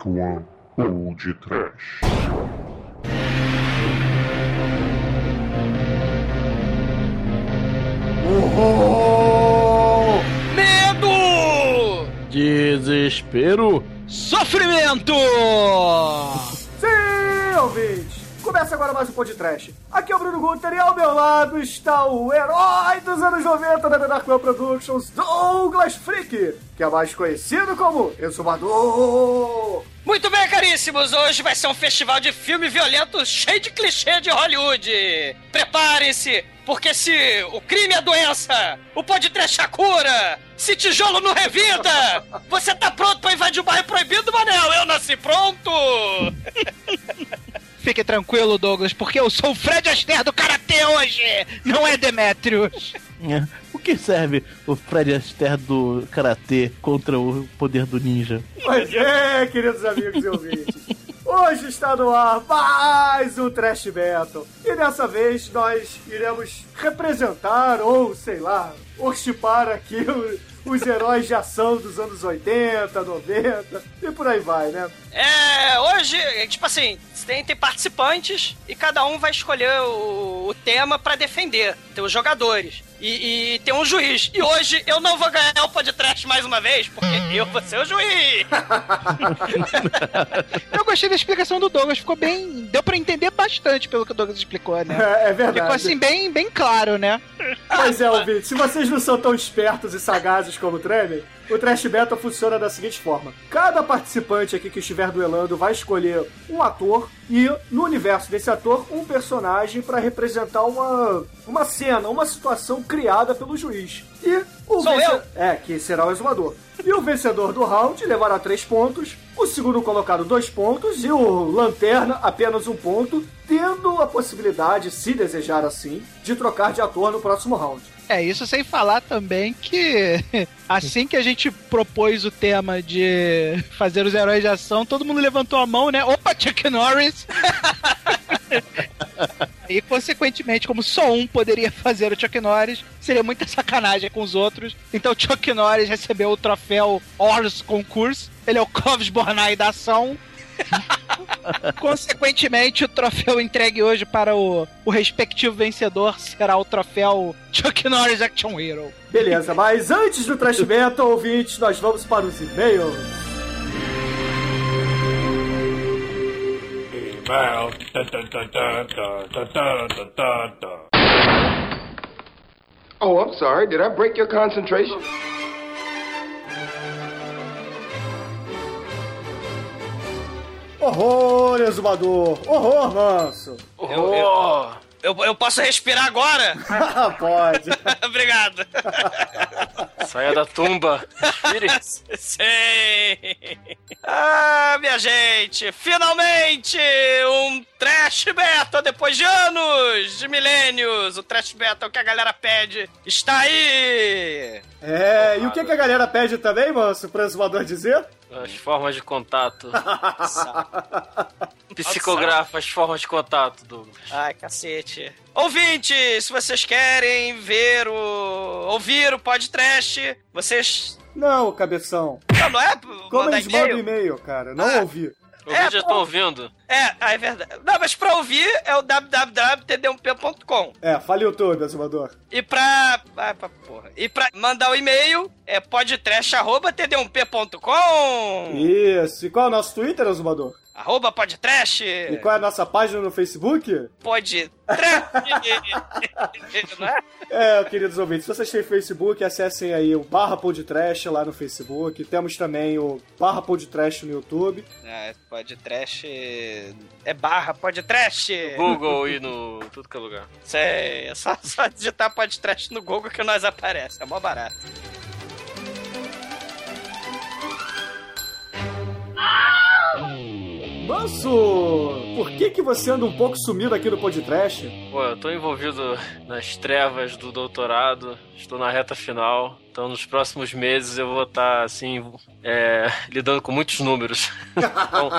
Dark One ou de Trash. Horror! Medo! Desespero. Sofrimento! Sim, ouvintes! Começa agora mais um podcast. Aqui é o Bruno Guter e ao meu lado está o herói dos anos 90 da The Dark Productions, Douglas Freak, que é mais conhecido como Exumador. Muito bem, caríssimos! Hoje vai ser um festival de filme violento cheio de clichê de Hollywood! Preparem-se, porque se o crime é doença, o podcast é cura, se tijolo não revida, você tá pronto pra invadir o bairro proibido, Manel? Eu nasci pronto! Fique tranquilo, Douglas, porque eu sou o Fred Astaire do Karatê hoje, não é Demetrius! É. O que serve o Fred Astaire do Karatê contra o poder do ninja? Pois é, queridos amigos e ouvintes. Hoje está no ar mais um Trash Battle. E dessa vez nós iremos representar, ou sei lá, worshipar aqui o- os heróis de ação dos anos 80, 90 e por aí vai, né? É, hoje, tipo assim, tem, participantes e cada um vai escolher o, o tema pra defender. Tem os jogadores. E, e tem um juiz. E hoje eu não vou ganhar o podcast mais uma vez, porque eu vou ser o juiz. Eu gostei da explicação do Douglas, ficou bem. Deu pra entender bastante pelo que o Douglas explicou, né? É, é verdade. Ficou assim, bem, bem claro, né? Pois é, ouvinte, se vocês não são tão espertos e sagazes como o Tremem, o Trash Battle funciona da seguinte forma: cada participante aqui que estiver duelando vai escolher um ator e, no universo desse ator, um personagem para representar uma, uma cena, uma situação criada pelo juiz. E o Sou vence- eu? É, que será o exumador. E o vencedor do round levará três pontos, o segundo colocado dois pontos e o lanterna apenas um ponto, tendo a possibilidade, se desejar assim, de trocar de ator no próximo round. É, isso sem falar também que assim que a gente propôs o tema de fazer os heróis de ação, todo mundo levantou a mão, né? Opa, Chuck Norris! E, consequentemente, como só um poderia fazer o Chuck Norris, seria muita sacanagem com os outros. Então, Chuck Norris recebeu o troféu Ors Concurso. Ele é o Clovis Bornai da ação. Consequentemente, o troféu entregue hoje para o, o respectivo vencedor será o troféu Chuck Norris Action Hero. Beleza, mas antes do Trash Battle, ouvintes, nós vamos para os e-mails. Oh, I'm sorry. Did I break your concentration? Horror, exumador! Horror, manso! Eu, eu, eu, posso respirar agora? Ah, Pode! Obrigado. Saia da tumba. Respire. Sei. Ah, minha gente, finalmente um Trash Battle depois de anos, de milênios. O Trash Battle que a galera pede está aí. É, e o que, que a galera pede também, manso, pro exumador dizer? As formas de contato. Psicografa as formas de contato, Douglas. Ai, cacete. Ouvinte, se vocês querem ver o... ouvir o podcast, vocês... Não, cabeção. Não, não é Como eles mandam e-mail? e-mail, cara? Não Ah. ouvi. Eu É, já tô ouvindo. É, ah, é verdade. Não, mas pra ouvir é o www.td1p.com. É, faliu tudo, exumador. E pra. Ah, pra porra. E pra mandar o e-mail é podtrash.td1p.com. Isso. E qual é o nosso Twitter, exumador? Arroba podtrash. E qual é a nossa página no Facebook? Podtrash. Não é? É, queridos ouvintes, se vocês têm Facebook, acessem aí o barra podcast lá no Facebook. Temos também o barra podcast no YouTube. É, podtrash. É barra podtrash. Google e no tudo que é lugar. Sei, é só, só digitar podtrash no Google que nós aparece. É mó barato. Manso, por que que você anda um pouco sumido aqui no podcast? Pô, eu tô envolvido nas trevas do doutorado. Estou na reta final. Então nos próximos meses eu vou estar assim, é, lidando com muitos números. Então,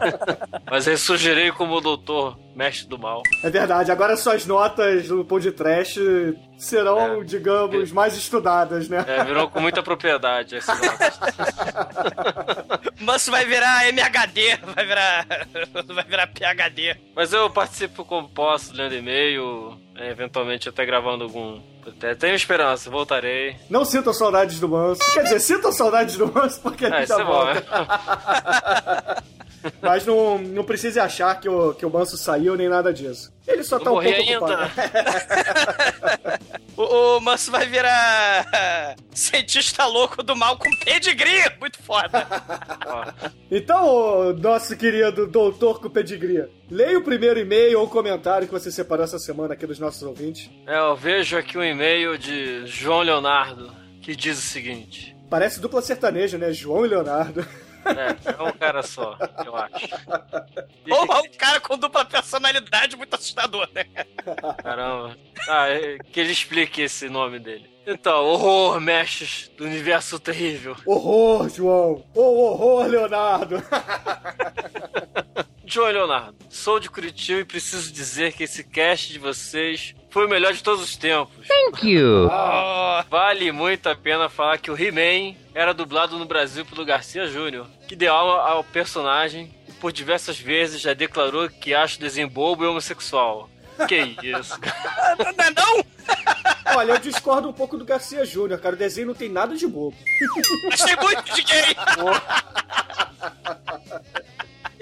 mas ressurgirei como o doutor mestre do mal. É verdade, agora suas notas no podcast serão, É. digamos, mais estudadas, né? É, virou com muita propriedade esse negócio. Manso vai virar MHD, vai virar. vai virar PHD. Mas eu participo como posso, lendo e-mail, é, eventualmente até gravando algum. até Tenho esperança, voltarei. Não sintam saudades do Manso. Quer dizer, sintam saudades do Manso porque ele É, já isso é bom, volta. né? Mas não, não precise achar que o, que o Manso saiu nem nada disso. Ele só Vou tá um pouco ainda. ocupado. O, o Manso vai virar. cientista louco do mal com pedigree. Muito foda. Então, nosso querido doutor com pedigree, leia o primeiro e-mail ou comentário que você separou essa semana aqui dos nossos ouvintes. É, eu vejo aqui um e-mail de João Leonardo que diz o seguinte. Parece dupla sertaneja, né? João e Leonardo. É, é um cara só, eu acho. Ou um cara com dupla personalidade muito assustador, né? Caramba. Ah, é, que ele explique esse nome dele. Então, horror, mestres do universo terrível. Horror, João! Ô, horror, Leonardo! João Leonardo, sou de Curitiba e preciso dizer que esse cast de vocês foi o melhor de todos os tempos. Oh, Vale muito a pena falar que o He-Man era dublado no Brasil pelo Garcia Júnior, que deu alma ao personagem e por diversas vezes já declarou que acha o desenho bobo e homossexual. Que isso? não é não? Olha, eu discordo um pouco do Garcia Júnior, cara. O desenho não tem nada de bobo. Achei muito de gay.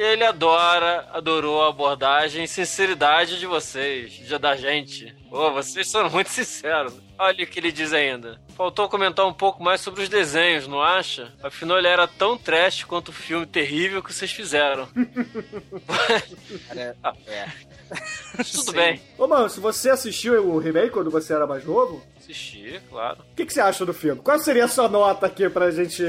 Ele adora, adorou a abordagem e sinceridade de vocês, de- da gente. Pô, vocês são muito sinceros. Olha o que ele diz ainda. Faltou comentar um pouco mais sobre os desenhos, não acha? Afinal, ele era tão trash quanto o filme terrível que vocês fizeram. Ah, Tudo Sim. bem. Ô, mano, se você assistiu o remake quando você era mais novo, Assisti, claro. o que, que você acha do filme? Qual seria a sua nota aqui pra gente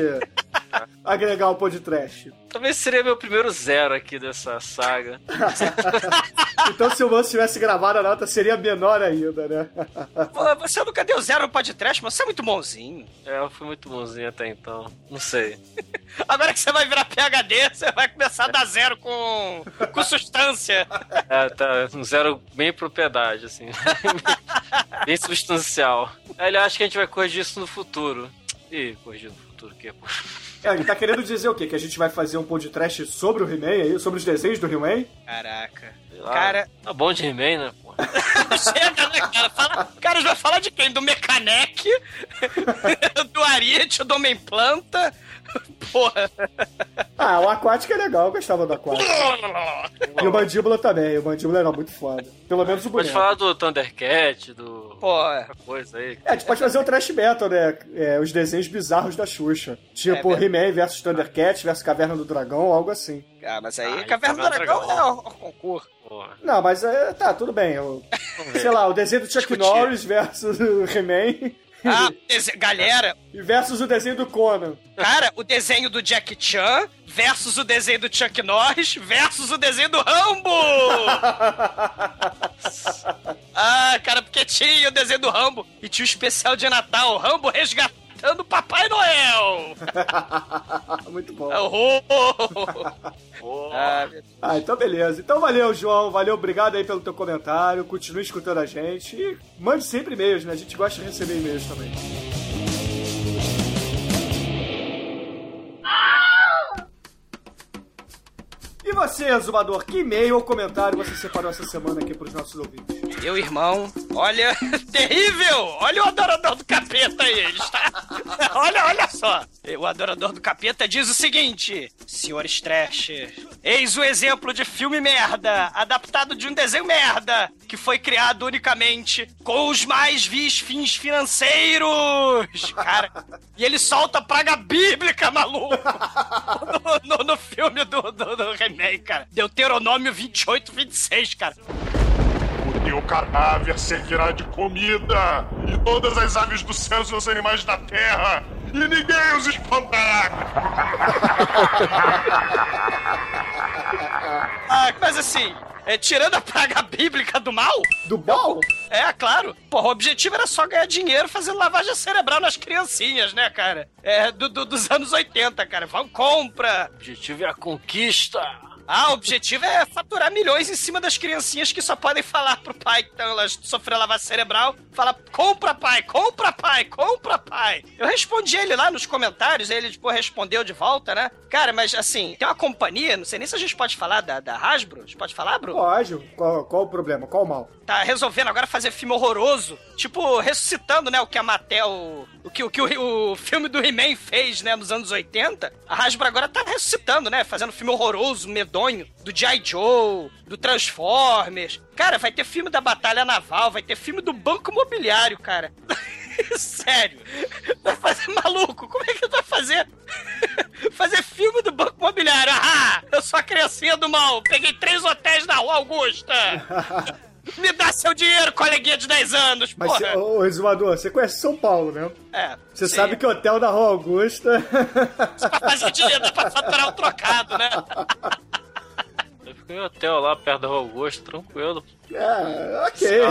agregar o podcast? Talvez seria meu primeiro zero aqui dessa saga. Então, se o Manso tivesse gravado a nota, seria menor ainda, né? Pô, Você nunca deu zero no podcast, mas você é muito bonzinho. É, eu fui muito bonzinho até então. Não sei. Agora que você vai virar PHD, você vai começar a dar zero com, com substância. É, tá um zero bem propriedade, assim. bem substancial. Aí ele acha que a gente vai corrigir isso no futuro. Ih, corrigir no futuro o quê, pô? É, ele tá querendo dizer o quê? Que a gente vai fazer um podcast sobre o He-Man aí? Sobre os desenhos do He-Man? Caraca. Cara- Tá bom de He-Man, né, pô? Chega, né, cara? Fala, cara, vai falar de quem? Do Mechanec? do Ariete, do Homem Planta? Porra. Ah, o Aquático é legal, eu gostava do Aquático. E o Mandíbula também, o Mandíbula era muito foda. Pelo menos o Pode boneco. falar do Thundercat, do. Pô, outra coisa aí. É, a gente pode fazer um trash metal, né? É, os desenhos bizarros da Xuxa. Tipo É, He-Man versus Thundercats versus Caverna do Dragão, algo assim. ah, mas aí Ah, Caverna do Caverna do Dragão é Dragão. o, o concurso. Porra. Não, mas é, tá, tudo bem. Sei lá, o desenho do Chuck Discutir. Norris versus o He-Man Ah, galera, e versus o desenho do Conan. cara, o desenho do Jack Chan versus o desenho do Chuck Norris versus o desenho do Rambo! ah, cara, porque tinha o desenho do Rambo e tinha o especial de Natal, Rambo resgatando o Papai Noel! muito bom. Oh. ah, meu Deus. Ah, então beleza. Então valeu, João. Valeu, obrigado aí pelo teu comentário. Continue escutando a gente. E mande sempre e-mails, né? A gente gosta de receber e-mails também. E você, Azumador, que e-mail ou comentário você separou essa semana aqui pros nossos ouvintes? Meu irmão, olha, terrível! Olha o adorador do capeta aí, ele está. olha, olha só. O adorador do capeta diz o seguinte: Senhores Trash, eis o exemplo de filme merda, adaptado de um desenho merda, que foi criado unicamente com os mais vis fins financeiros. Cara, e ele solta praga bíblica, maluco! No, no- no filme do, do, do He-Man, cara. Deuteronômio 28, 26, cara. O teu cadáver servirá de comida, e todas as aves do céu e os animais da terra, e ninguém os espantará. Ah, mas assim, É, tirando a praga bíblica do mal? Do bom? É, claro. Porra, o objetivo era só ganhar dinheiro fazendo lavagem cerebral nas criancinhas, né, cara? É, do, do- dos anos 80, cara. Vão, compra. O objetivo é a conquista. Ah, o objetivo é faturar milhões em cima das criancinhas que só podem falar pro pai que tão- elas sofreram lavagem cerebral. Fala, compra pai, compra pai, compra pai. Eu respondi ele lá nos comentários, ele, tipo, respondeu de volta, né? Cara, mas assim, tem uma companhia, não sei nem se a gente pode falar da, da Hasbro. A gente pode falar, Bruno? Pode. Qual, qual o problema? Qual o mal? Tá resolvendo agora fazer filme horroroso, tipo, ressuscitando, né, o que a Mattel, o que o, que o, o filme do He-Man fez, né, nos anos 80. A Hasbro agora tá ressuscitando, né, fazendo filme horroroso, medonho, do G.I. Joe, do Transformers. Cara, vai ter filme da Batalha Naval, vai ter filme do Banco Imobiliário, cara. Sério. Vai fazer maluco? Como é que vai fazer? fazer filme do Banco Imobiliário. Ah, eu sou a criancinha do mal. Peguei três hotéis na Rua Augusta. Me dá seu dinheiro, coleguinha de 10 anos, Mas, porra. cê, ô, ô, Exumador, você conhece São Paulo, né? É, Você sim. sabe que o hotel da Rua Augusta. Pra fazer dinheiro, dá pra faturar um trocado, né? Eu fico em hotel lá perto da Rua Augusto, tranquilo. é, ok.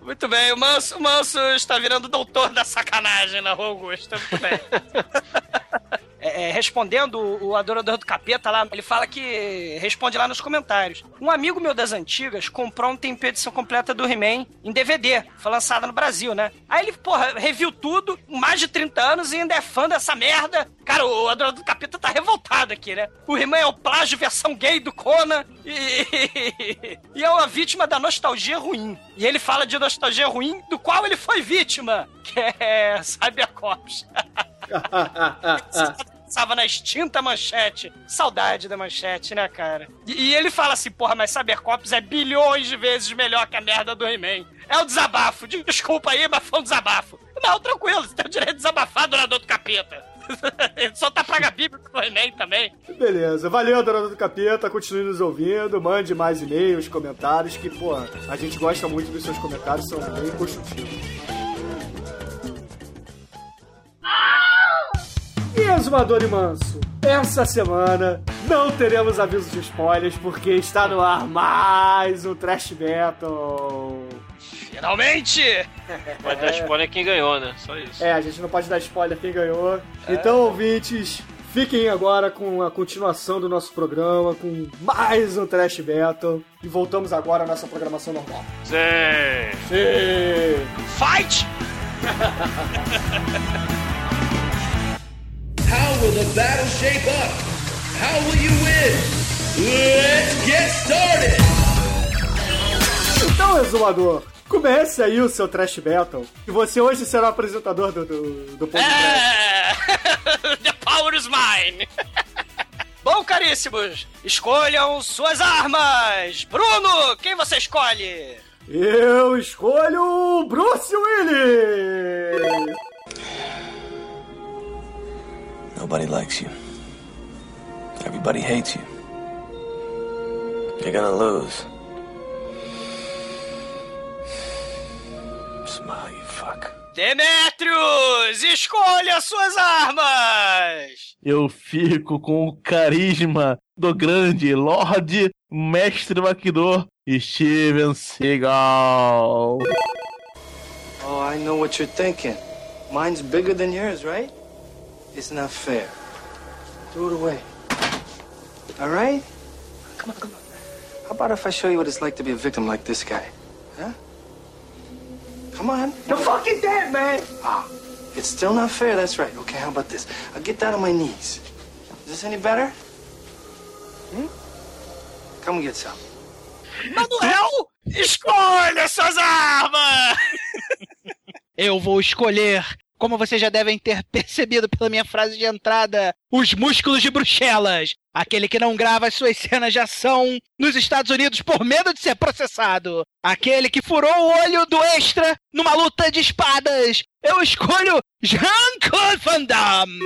Muito bem, o Manso, o Manso está virando doutor da sacanagem na Rua Augusta. Muito bem. É, é, respondendo o adorador do capeta lá, ele fala que responde lá nos comentários. Um amigo meu das antigas comprou ontem a edição completa do He-Man em DVD, foi lançada no Brasil, né? Aí ele, porra, reviu tudo, mais de 30 anos e ainda é fã dessa merda. Cara, o adorador do capeta tá revoltado aqui, né? O He-Man é o plágio versão gay do Conan e, e é uma vítima da nostalgia ruim. E ele fala de nostalgia ruim do qual ele foi vítima, que é Cybercops. Estava na extinta manchete. Saudade da manchete, né, cara? E, e ele fala assim, porra, mas Cybercops é bilhões de vezes melhor que a merda do He-Man. É o desabafo. Desculpa aí, mas foi um desabafo. Não, tranquilo, você tem o direito de desabafar, doador do capeta. Ele só tá praga bíblica do He-Man também. Beleza, valeu, Dorador do Capeta. Continue nos ouvindo. Mande mais e-mails, comentários, que, pô, a gente gosta muito dos seus comentários, são bem construtivos. Exumador e Manso, essa semana não teremos aviso de spoilers, porque está no ar mais um Trash Battle. Finalmente! Pode dar spoiler quem ganhou, né? Só isso. É, a gente não pode dar spoiler quem ganhou. Então, ouvintes, fiquem agora com a continuação do nosso programa, com mais um Trash Battle. E voltamos agora à nossa programação normal. Sim. Sim! Fight! Will the battle shape up? How will you win? Let's get started! Então, Exumador, comece aí o seu Trash Battle. E você hoje será o apresentador do, do, do Ponto Trash. É! The power is mine! Bom, caríssimos, escolham suas armas! Bruno, quem você escolhe? Eu escolho o Bruce Willis! Nobody likes you. Everybody hates you. You're gonna lose. Smile, you fuck. Demetrius, escolha suas armas! Eu fico com o carisma do grande Lorde Mestre Maquidor Steven Seagal. Oh, I know what you're thinking. Mine's bigger than yours, right? It's not fair. Throw it away. All right? Come on, come on. How about if I show you what it's like to be a victim like this guy? Huh? Come on. You're fucking dead, man. Ah, it's still not fair. That's right. Okay, how about this? I'll get down on my knees. Is this any better? Hmm? Come get some. Manuel, escolha suas armas! Eu vou escolher, como vocês já devem ter percebido pela minha frase de entrada, os músculos de Bruxelas. Aquele que não grava as suas cenas de ação nos Estados Unidos por medo de ser processado. Aquele que furou o olho do extra numa luta de espadas. Eu escolho Jean-Claude Van Damme.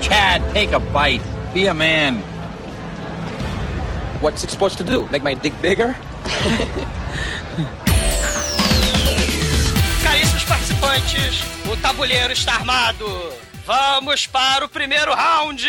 Chad, take a bite. Be a man. What's it supposed to do? Make my dick bigger? participantes, o tabuleiro está armado. Vamos para o primeiro round!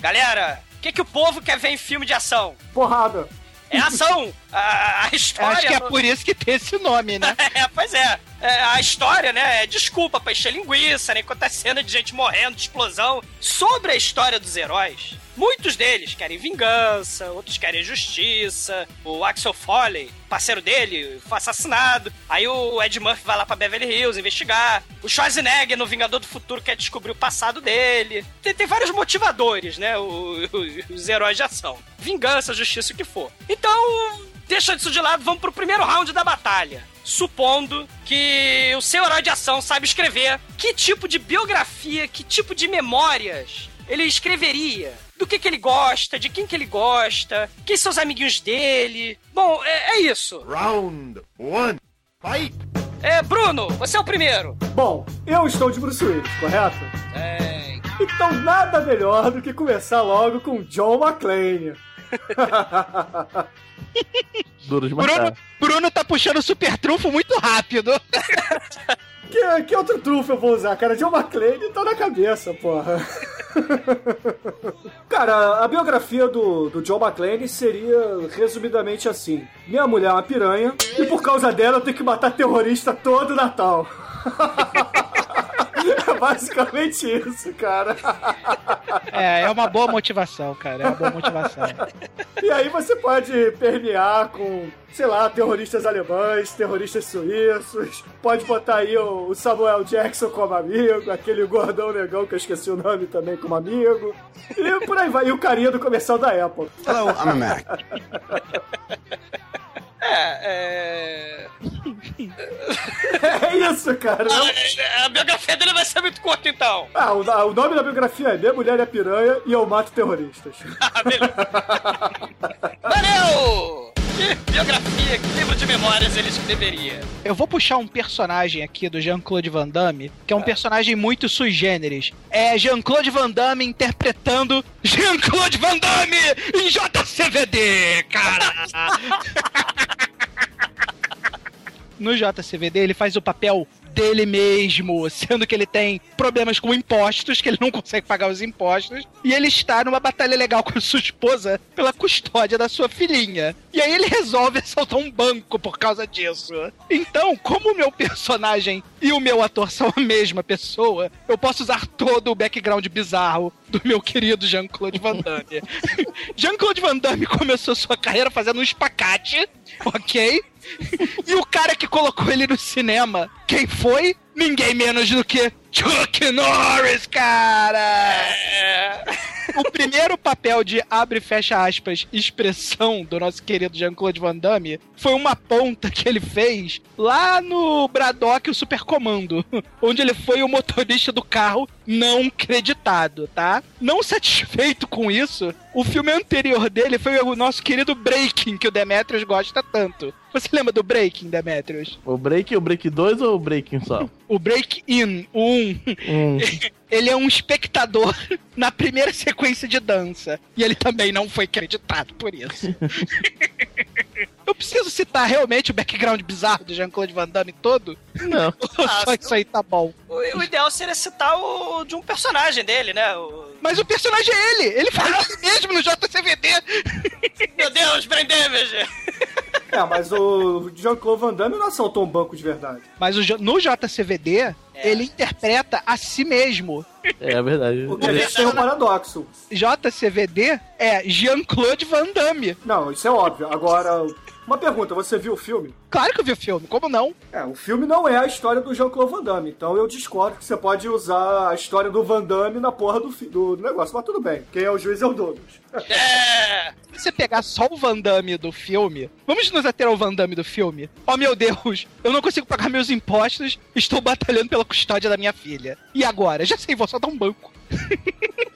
Galera, que, que o povo quer ver em filme de ação? Porrada. É ação! A, a história. Acho que é por isso que tem esse nome, né? É, pois é. É, A história, né, é desculpa pra encher linguiça, né? Contar cena de gente morrendo, de explosão. Sobre a história dos heróis, muitos deles querem vingança, outros querem justiça. O Axel Foley, parceiro dele, foi assassinado. Aí o Ed Murphy vai lá pra Beverly Hills investigar. O Schwarzenegger, no Vingador do Futuro, quer descobrir o passado dele. Tem, tem vários motivadores, né? o- o- os heróis de ação. Vingança, justiça, o que for. Então, deixa isso de lado, vamos pro primeiro round da batalha. Supondo que o seu herói de ação sabe escrever que tipo de biografia, que tipo de memórias ele escreveria. Do que, que ele gosta, de quem que ele gosta, quem são os amiguinhos dele. Bom, é, é isso. Round one, fight! É, Bruno, você é o primeiro. Bom, eu estou de Bruce Willis, correto? É. Então nada melhor do que começar logo com John McClane. Duro de Bruno, matar. Bruno tá puxando o super trunfo muito rápido. Que, que outro trunfo eu vou usar, cara? John McClane tá na cabeça, porra. cara, a biografia do, do John McClane seria resumidamente assim: Minha mulher é uma piranha e por causa dela eu tenho que matar terrorista todo Natal. É basicamente isso, cara. É, é uma boa motivação, cara. É uma boa motivação. E aí você pode permear com, sei lá, terroristas alemães, terroristas suíços, pode botar aí o o Samuel Jackson como amigo, aquele gordão negão que eu esqueci o nome também como amigo, e por aí vai. E o carinha do comercial da Apple. Hello, I'm a Mac. É, é. É isso, cara. A, a biografia dele vai ser muito curta, então. Ah, o, o nome da biografia é Minha Mulher é Piranha e Eu Mato Terroristas. Valeu! Que biografia, que livro de memórias ele escreveria? Eu vou puxar um personagem aqui do Jean-Claude Van Damme, que é um personagem muito sui generis. É Jean-Claude Van Damme interpretando Jean-Claude Van Damme em JCVD, cara! No JCVD ele faz o papel dele mesmo, sendo que ele tem problemas com impostos, que ele não consegue pagar os impostos, e ele está numa batalha legal com a sua esposa pela custódia da sua filhinha. E aí ele resolve assaltar um banco por causa disso. Então, como o meu personagem e o meu ator são a mesma pessoa, eu posso usar todo o background bizarro do meu querido Jean-Claude Van Damme. Jean-Claude Van Damme começou sua carreira fazendo um espacate, ok? E o cara que colocou ele no cinema, quem foi? Ninguém menos do que Chuck Norris, cara! O primeiro papel de abre e fecha aspas expressão do nosso querido Jean-Claude Van Damme foi uma ponta que ele fez lá no Braddock o Supercomando, onde ele foi o motorista do carro não creditado, tá? Não satisfeito com isso, o filme anterior dele foi o nosso querido Breaking, que o Demetrius gosta tanto. Você lembra do Breaking, Demetrius? O Break, o Break 2 ou o Breaking só? O Break-In, o 1. Hum. Ele é um espectador na primeira sequência de dança. E ele também não foi acreditado por isso. Eu preciso citar realmente o background bizarro do Jean-Claude Van Damme todo? Não. Ou só isso aí tá bom? O, o ideal seria citar o de um personagem dele, né? O- Mas o personagem é ele! Ele faz isso mesmo no JCVD! Meu Deus, Brain Damage! É, mas o Jean-Claude Van Damme não assaltou um banco de verdade. Mas o no JCVD, ele interpreta a si mesmo. É verdade. O que tem um paradoxo. JCVD é Jean-Claude Van Damme. Não, isso é óbvio. Agora, uma pergunta, você viu o filme? Claro que eu vi o filme, como não? É, o filme não é a história do Jean-Claude Van Damme, então eu discordo que você pode usar a história do Van Damme na porra do, do negócio. Mas tudo bem, quem é o juiz é o Douglas. É! Se você pegar só o Van Damme do filme, vamos nos ater ao Van Damme do filme. Oh meu Deus, eu não consigo pagar meus impostos, estou batalhando pela custódia da minha filha. E agora? Já sei, vou soltar um banco.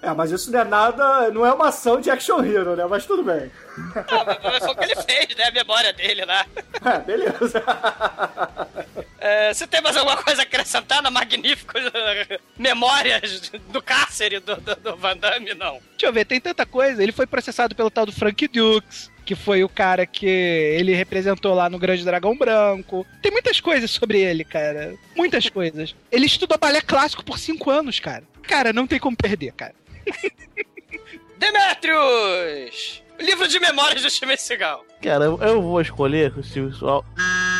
É, mas isso não é nada, não é uma ação de action hero, né? Mas tudo bem. Ah, mas foi o que ele fez, né? A memória dele lá. É, beleza. É, você tem mais alguma coisa a acrescentar na magnífica memórias do cárcere do, do, do Van Damme? Não. Deixa eu ver, tem tanta coisa. Ele foi processado pelo tal do Frank Dukes, que foi o cara que ele representou lá no Grande Dragão Branco. Tem muitas coisas sobre ele, cara. Muitas coisas. Ele estudou balé clássico por cinco anos, cara. Cara, não tem como perder, cara. Demetrius! Livro de memórias do Steven Seagal. Cara, eu, vou escolher,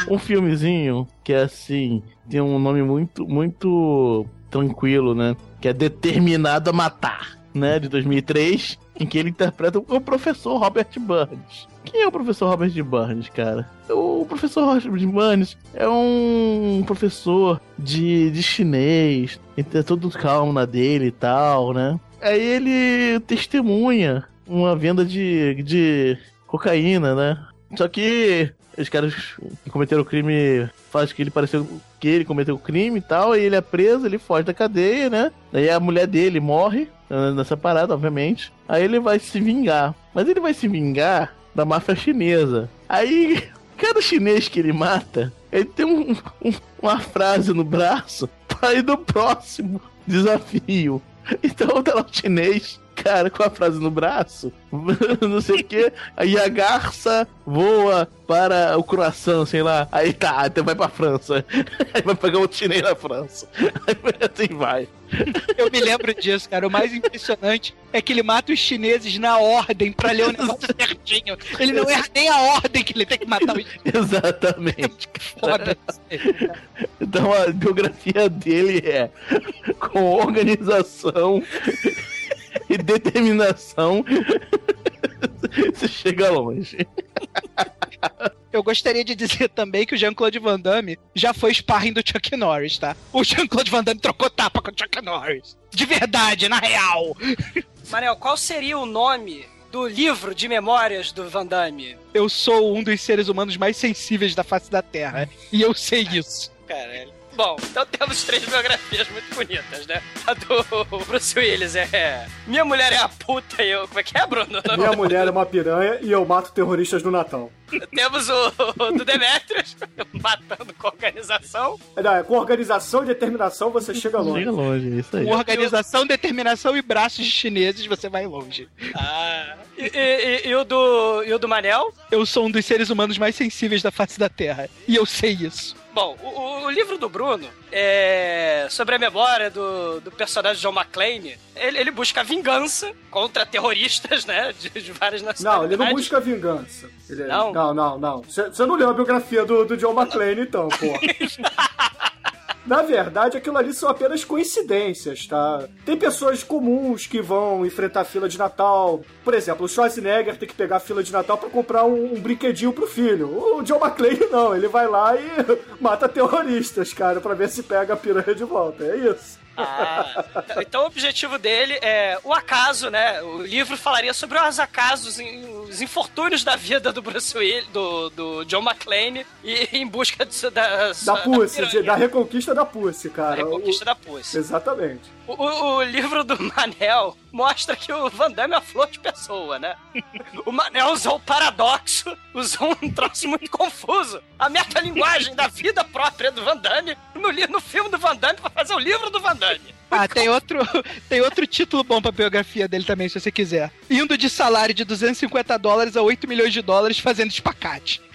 um filmezinho que é assim, tem um nome muito, muito tranquilo, né? Que é Determinado a Matar, né? De 2003, em que ele interpreta o professor Robert Burns. Quem é o professor Robert Burns, cara? O professor Robert Burns é um professor de, de chinês, ele é todo calmo na dele e tal, né? Aí ele testemunha uma venda de, de cocaína, né? Só que os caras que cometeram o crime faz que ele pareceu que ele cometeu o crime e tal, e ele é preso, ele foge da cadeia, né? Aí a mulher dele morre né, nessa parada, obviamente. Aí ele vai se vingar. Mas ele vai se vingar da máfia chinesa. Aí, cada chinês que ele mata, ele tem um, um, uma frase no braço para ir do próximo desafio. Então tá o chinês cara com a frase no braço, não sei o que, aí a garça voa para o croissant, sei lá, aí tá, então vai pra França, aí vai pegar o chinês na França, aí assim vai. Eu me lembro disso, cara. O mais impressionante é que ele mata os chineses na ordem pra ler o negócio certinho. Ele não erra nem a ordem que ele tem que matar os chineses. Exatamente. Foda. Então a biografia dele é com organização e determinação, você chega longe. Eu gostaria de dizer também que o Jean-Claude Van Damme já foi sparring do Chuck Norris, tá? O Jean-Claude Van Damme trocou tapa com o Chuck Norris. De verdade, na real. Manel, qual seria o nome do livro de memórias do Van Damme? Eu sou um dos seres humanos mais sensíveis da face da Terra. E eu sei isso. Caralho. Bom, então temos três biografias muito bonitas, né? A do Bruce Willis é Minha mulher é a puta e eu. Como é que é, Bruno? Minha mulher é uma piranha e eu mato terroristas no Natal. Temos o, o do Demetrius, matando com organização. Não, é, com organização e determinação você chega longe. Chega longe, é isso aí. Com organização, determinação e braços de chineses, você vai longe. Ah. E, e- e o do, e o do Manel? Eu sou um dos seres humanos mais sensíveis da face da Terra. E eu sei isso. Bom, o, o livro do Bruno é sobre a memória do, do personagem John McClane. Ele, ele busca vingança contra terroristas, né? De, de várias Não, nacionalidades. ele não busca vingança. Ele- Não? Não, não, não. Você você não leu a biografia do, do John McClane, então, pô. Na verdade, aquilo ali são apenas coincidências, tá? Tem pessoas comuns que vão enfrentar fila de Natal. Por exemplo, o Schwarzenegger tem que pegar a fila de Natal pra comprar um, um brinquedinho pro filho. O John McClane não, ele vai lá e mata terroristas, cara, pra ver se pega a piranha de volta. É isso. Ah, então o objetivo dele é o acaso, né? O livro falaria sobre os acasos, os infortúnios da vida do Bruce Willis, do, do John McClane, e em busca de, da, Da Pussy, de- da reconquista da Pussy, A cara. reconquista O- da Pussy. Exatamente. O, o- livro do Manel mostra que o Van Damme é uma flor de pessoa, né? O Manel usou o paradoxo, usou um troço muito confuso. A metalinguagem da vida própria do Van Damme no, no filme do Van Damme pra fazer o livro do Van Damme. Ah, tem outro, tem outro título bom pra biografia dele também, se você quiser. Indo de salário de 250 dólares a 8 milhões de dólares fazendo espacate.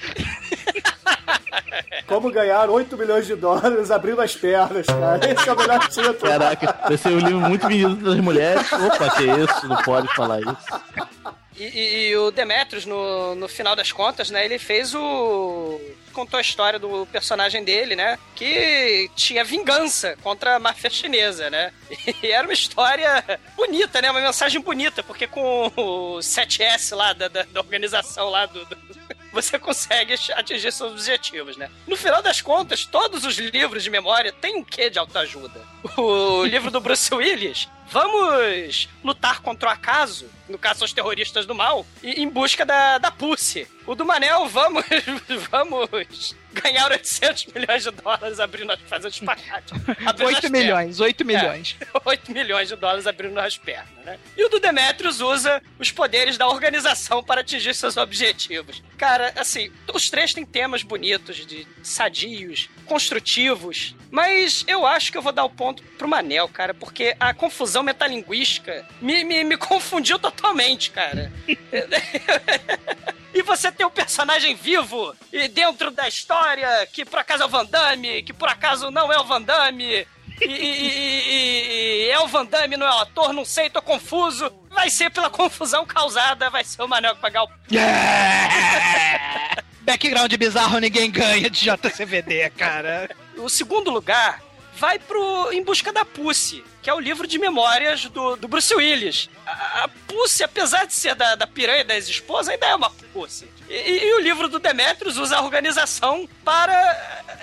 Como ganhar 8 milhões de dólares abrindo as pernas, cara. Esse é o melhor título. Caraca, vai ser um livro muito vendido das mulheres. Opa, que isso? Não pode falar isso. E, e- e o Demetrius, no, no final das contas, né, ele fez o. contou a história do personagem dele, né? Que tinha vingança contra a máfia chinesa, né? E era uma história bonita, né? Uma mensagem bonita, porque com o 7S lá da, da- da organização lá do- do você consegue atingir seus objetivos, né? No final das contas, todos os livros de memória têm um quê de autoajuda. O livro do Bruce Willis, vamos lutar contra o acaso, no caso são os terroristas do mal, em busca da, da Pussy. O do Manel, vamos, vamos ganhar 800 milhões de dólares abrindo, as- fazendo espacate. abrindo as 8 milhões, 8 pernas. milhões. É, 8 milhões de dólares abrindo as pernas, né? E o do Demetrius usa os poderes da organização para atingir seus objetivos. Cara, assim, os três têm temas bonitos, de sadios, construtivos, mas eu acho que eu vou dar o ponto pro Manel, cara, porque a confusão metalinguística me, me, me confundiu totalmente, cara. E você tem um personagem vivo e dentro da história que por acaso é o Van Damme, que por acaso não é o Van Damme. E, e- e- e- é o Van Damme, não é o ator, não sei, tô confuso. vai ser pela confusão causada, vai ser o Manel que pagar o. Yeah! Background bizarro ninguém ganha de JCVD, cara. O segundo lugar vai pro Em Busca da Pussy, que é o livro de memórias do, do Bruce Willis. A, a Pussy, apesar de ser da, da piranha das esposas, ainda é uma Pussy. E, e, o livro do Demetrius usa a organização para.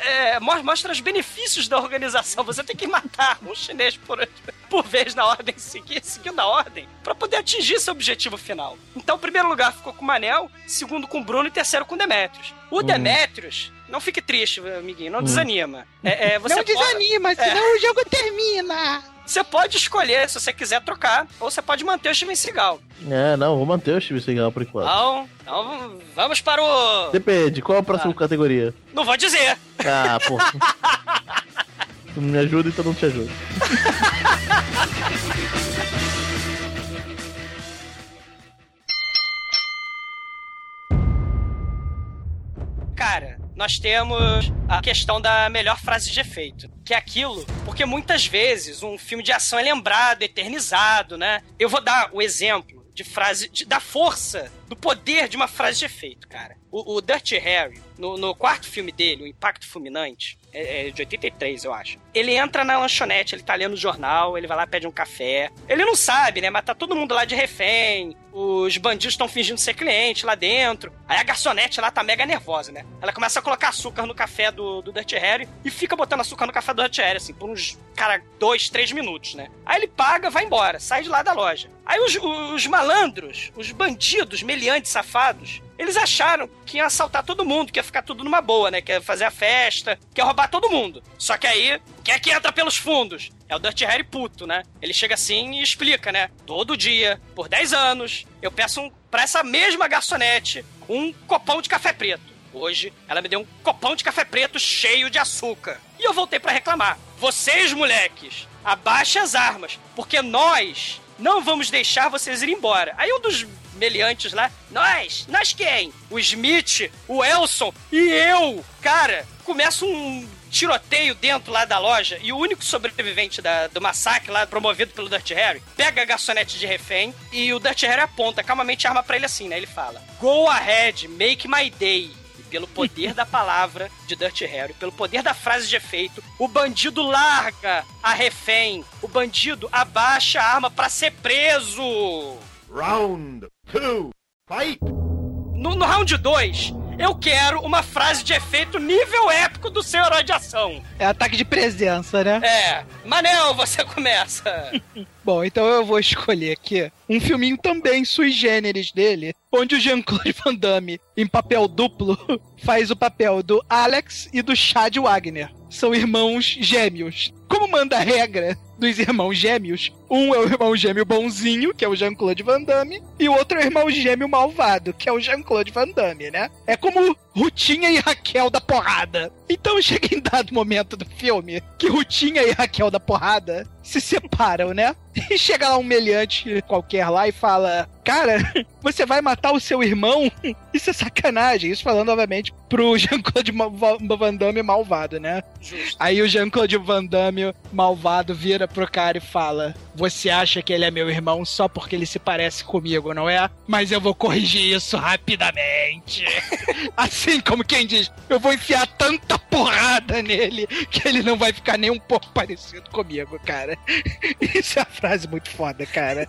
É, mostra os benefícios da organização. Você tem que matar um chinês por, por vez na ordem seguir, seguindo a ordem, para poder atingir seu objetivo final. Então, o primeiro lugar ficou com o Manel, segundo com o Bruno e terceiro com o Demetrius. O Uhum. Demetrius, não fique triste, amiguinho, não Hum. desanima. É, é, você Não pode- desanima, senão É. o jogo termina. Você pode escolher se você quiser trocar, ou você pode manter o Steven Seagal. É, não, vou manter o Steve Seagal por enquanto. Então, então vamos para o. Depende, qual a próxima categoria? Não vou dizer. Ah, pô. tu não me ajuda, então não te ajudo. nós temos a questão da melhor frase de efeito. Que é aquilo, porque muitas vezes um filme de ação é lembrado, eternizado, né? Eu vou dar o exemplo de frase, de- da força, do poder de uma frase de efeito, cara. O, o Dirty Harry, no, no quarto filme dele, o Impacto Fulminante, é, é de 83, eu acho. Ele entra na lanchonete, ele tá lendo o jornal, ele vai lá, pede um café. Ele não sabe, né? Mas tá todo mundo lá de refém, os bandidos estão fingindo ser cliente lá dentro. Aí a garçonete lá tá mega nervosa, né? Ela começa a colocar açúcar no café do, do Dirty Harry e fica botando açúcar no café do Dirty Harry, assim, por uns, cara, dois, três minutos, né? Aí ele paga, vai embora, sai de lá da loja. Aí os, os malandros, os bandidos, meliantes, safados, eles acharam que ia assaltar todo mundo, que ia ficar tudo numa boa, né? Que ia fazer a festa, que ia roubar todo mundo. Só que aí, quem é que entra pelos fundos? É o Dirty Harry puto, né? Ele chega assim e explica, né? Todo dia, por 10 anos, eu peço um, pra essa mesma garçonete um copão de café preto. Hoje, ela me deu um copão de café preto cheio de açúcar. E eu voltei pra reclamar. Vocês, moleques, abaixem as armas, porque nós não vamos deixar vocês ir embora. Aí um dos meliantes lá, nós, nós quem? O Smith, o Elson e eu. Cara, começa um tiroteio dentro lá da loja e o único sobrevivente da- do massacre lá promovido pelo Dirty Harry pega a garçonete de refém e o Dirty Harry aponta calmamente a arma pra ele assim, né? Ele fala: Go ahead, make my day. Pelo poder da palavra de Dirty Harry, pelo poder da frase de efeito, o bandido larga a refém. O bandido abaixa a arma pra ser preso. Round two, fight! No, no round 2, eu quero uma frase de efeito nível épico do seu herói de ação. É ataque de presença, né? É. Manel, você começa. Bom, então eu vou escolher aqui um filminho também sui generis dele, onde o Jean-Claude Van Damme, em papel duplo, faz o papel do Alex e do Chad Wagner. São irmãos gêmeos. Como manda a regra dos irmãos gêmeos, um é o irmão gêmeo bonzinho, que é o Jean-Claude Van Damme, e o outro é o irmão gêmeo malvado, que é o Jean-Claude Van Damme, né? É como Rutinha e Raquel da porrada. Então chega em dado momento do filme que Rutinha e Raquel da porrada se separam, né? E chega lá um meliante qualquer lá e fala: Cara, você vai matar o seu irmão? Isso é sacanagem. Isso falando, obviamente, pro Jean-Claude Van Damme malvado, né? Aí o Jean-Claude Van Damme malvado vira pro cara e fala: Você acha que ele é meu irmão só porque ele se parece comigo, não é? Mas eu vou corrigir isso rapidamente. assim como quem diz: Eu vou enfiar tanta porrada nele que ele não vai ficar nem um pouco parecido comigo, cara. Isso é uma frase muito foda, cara.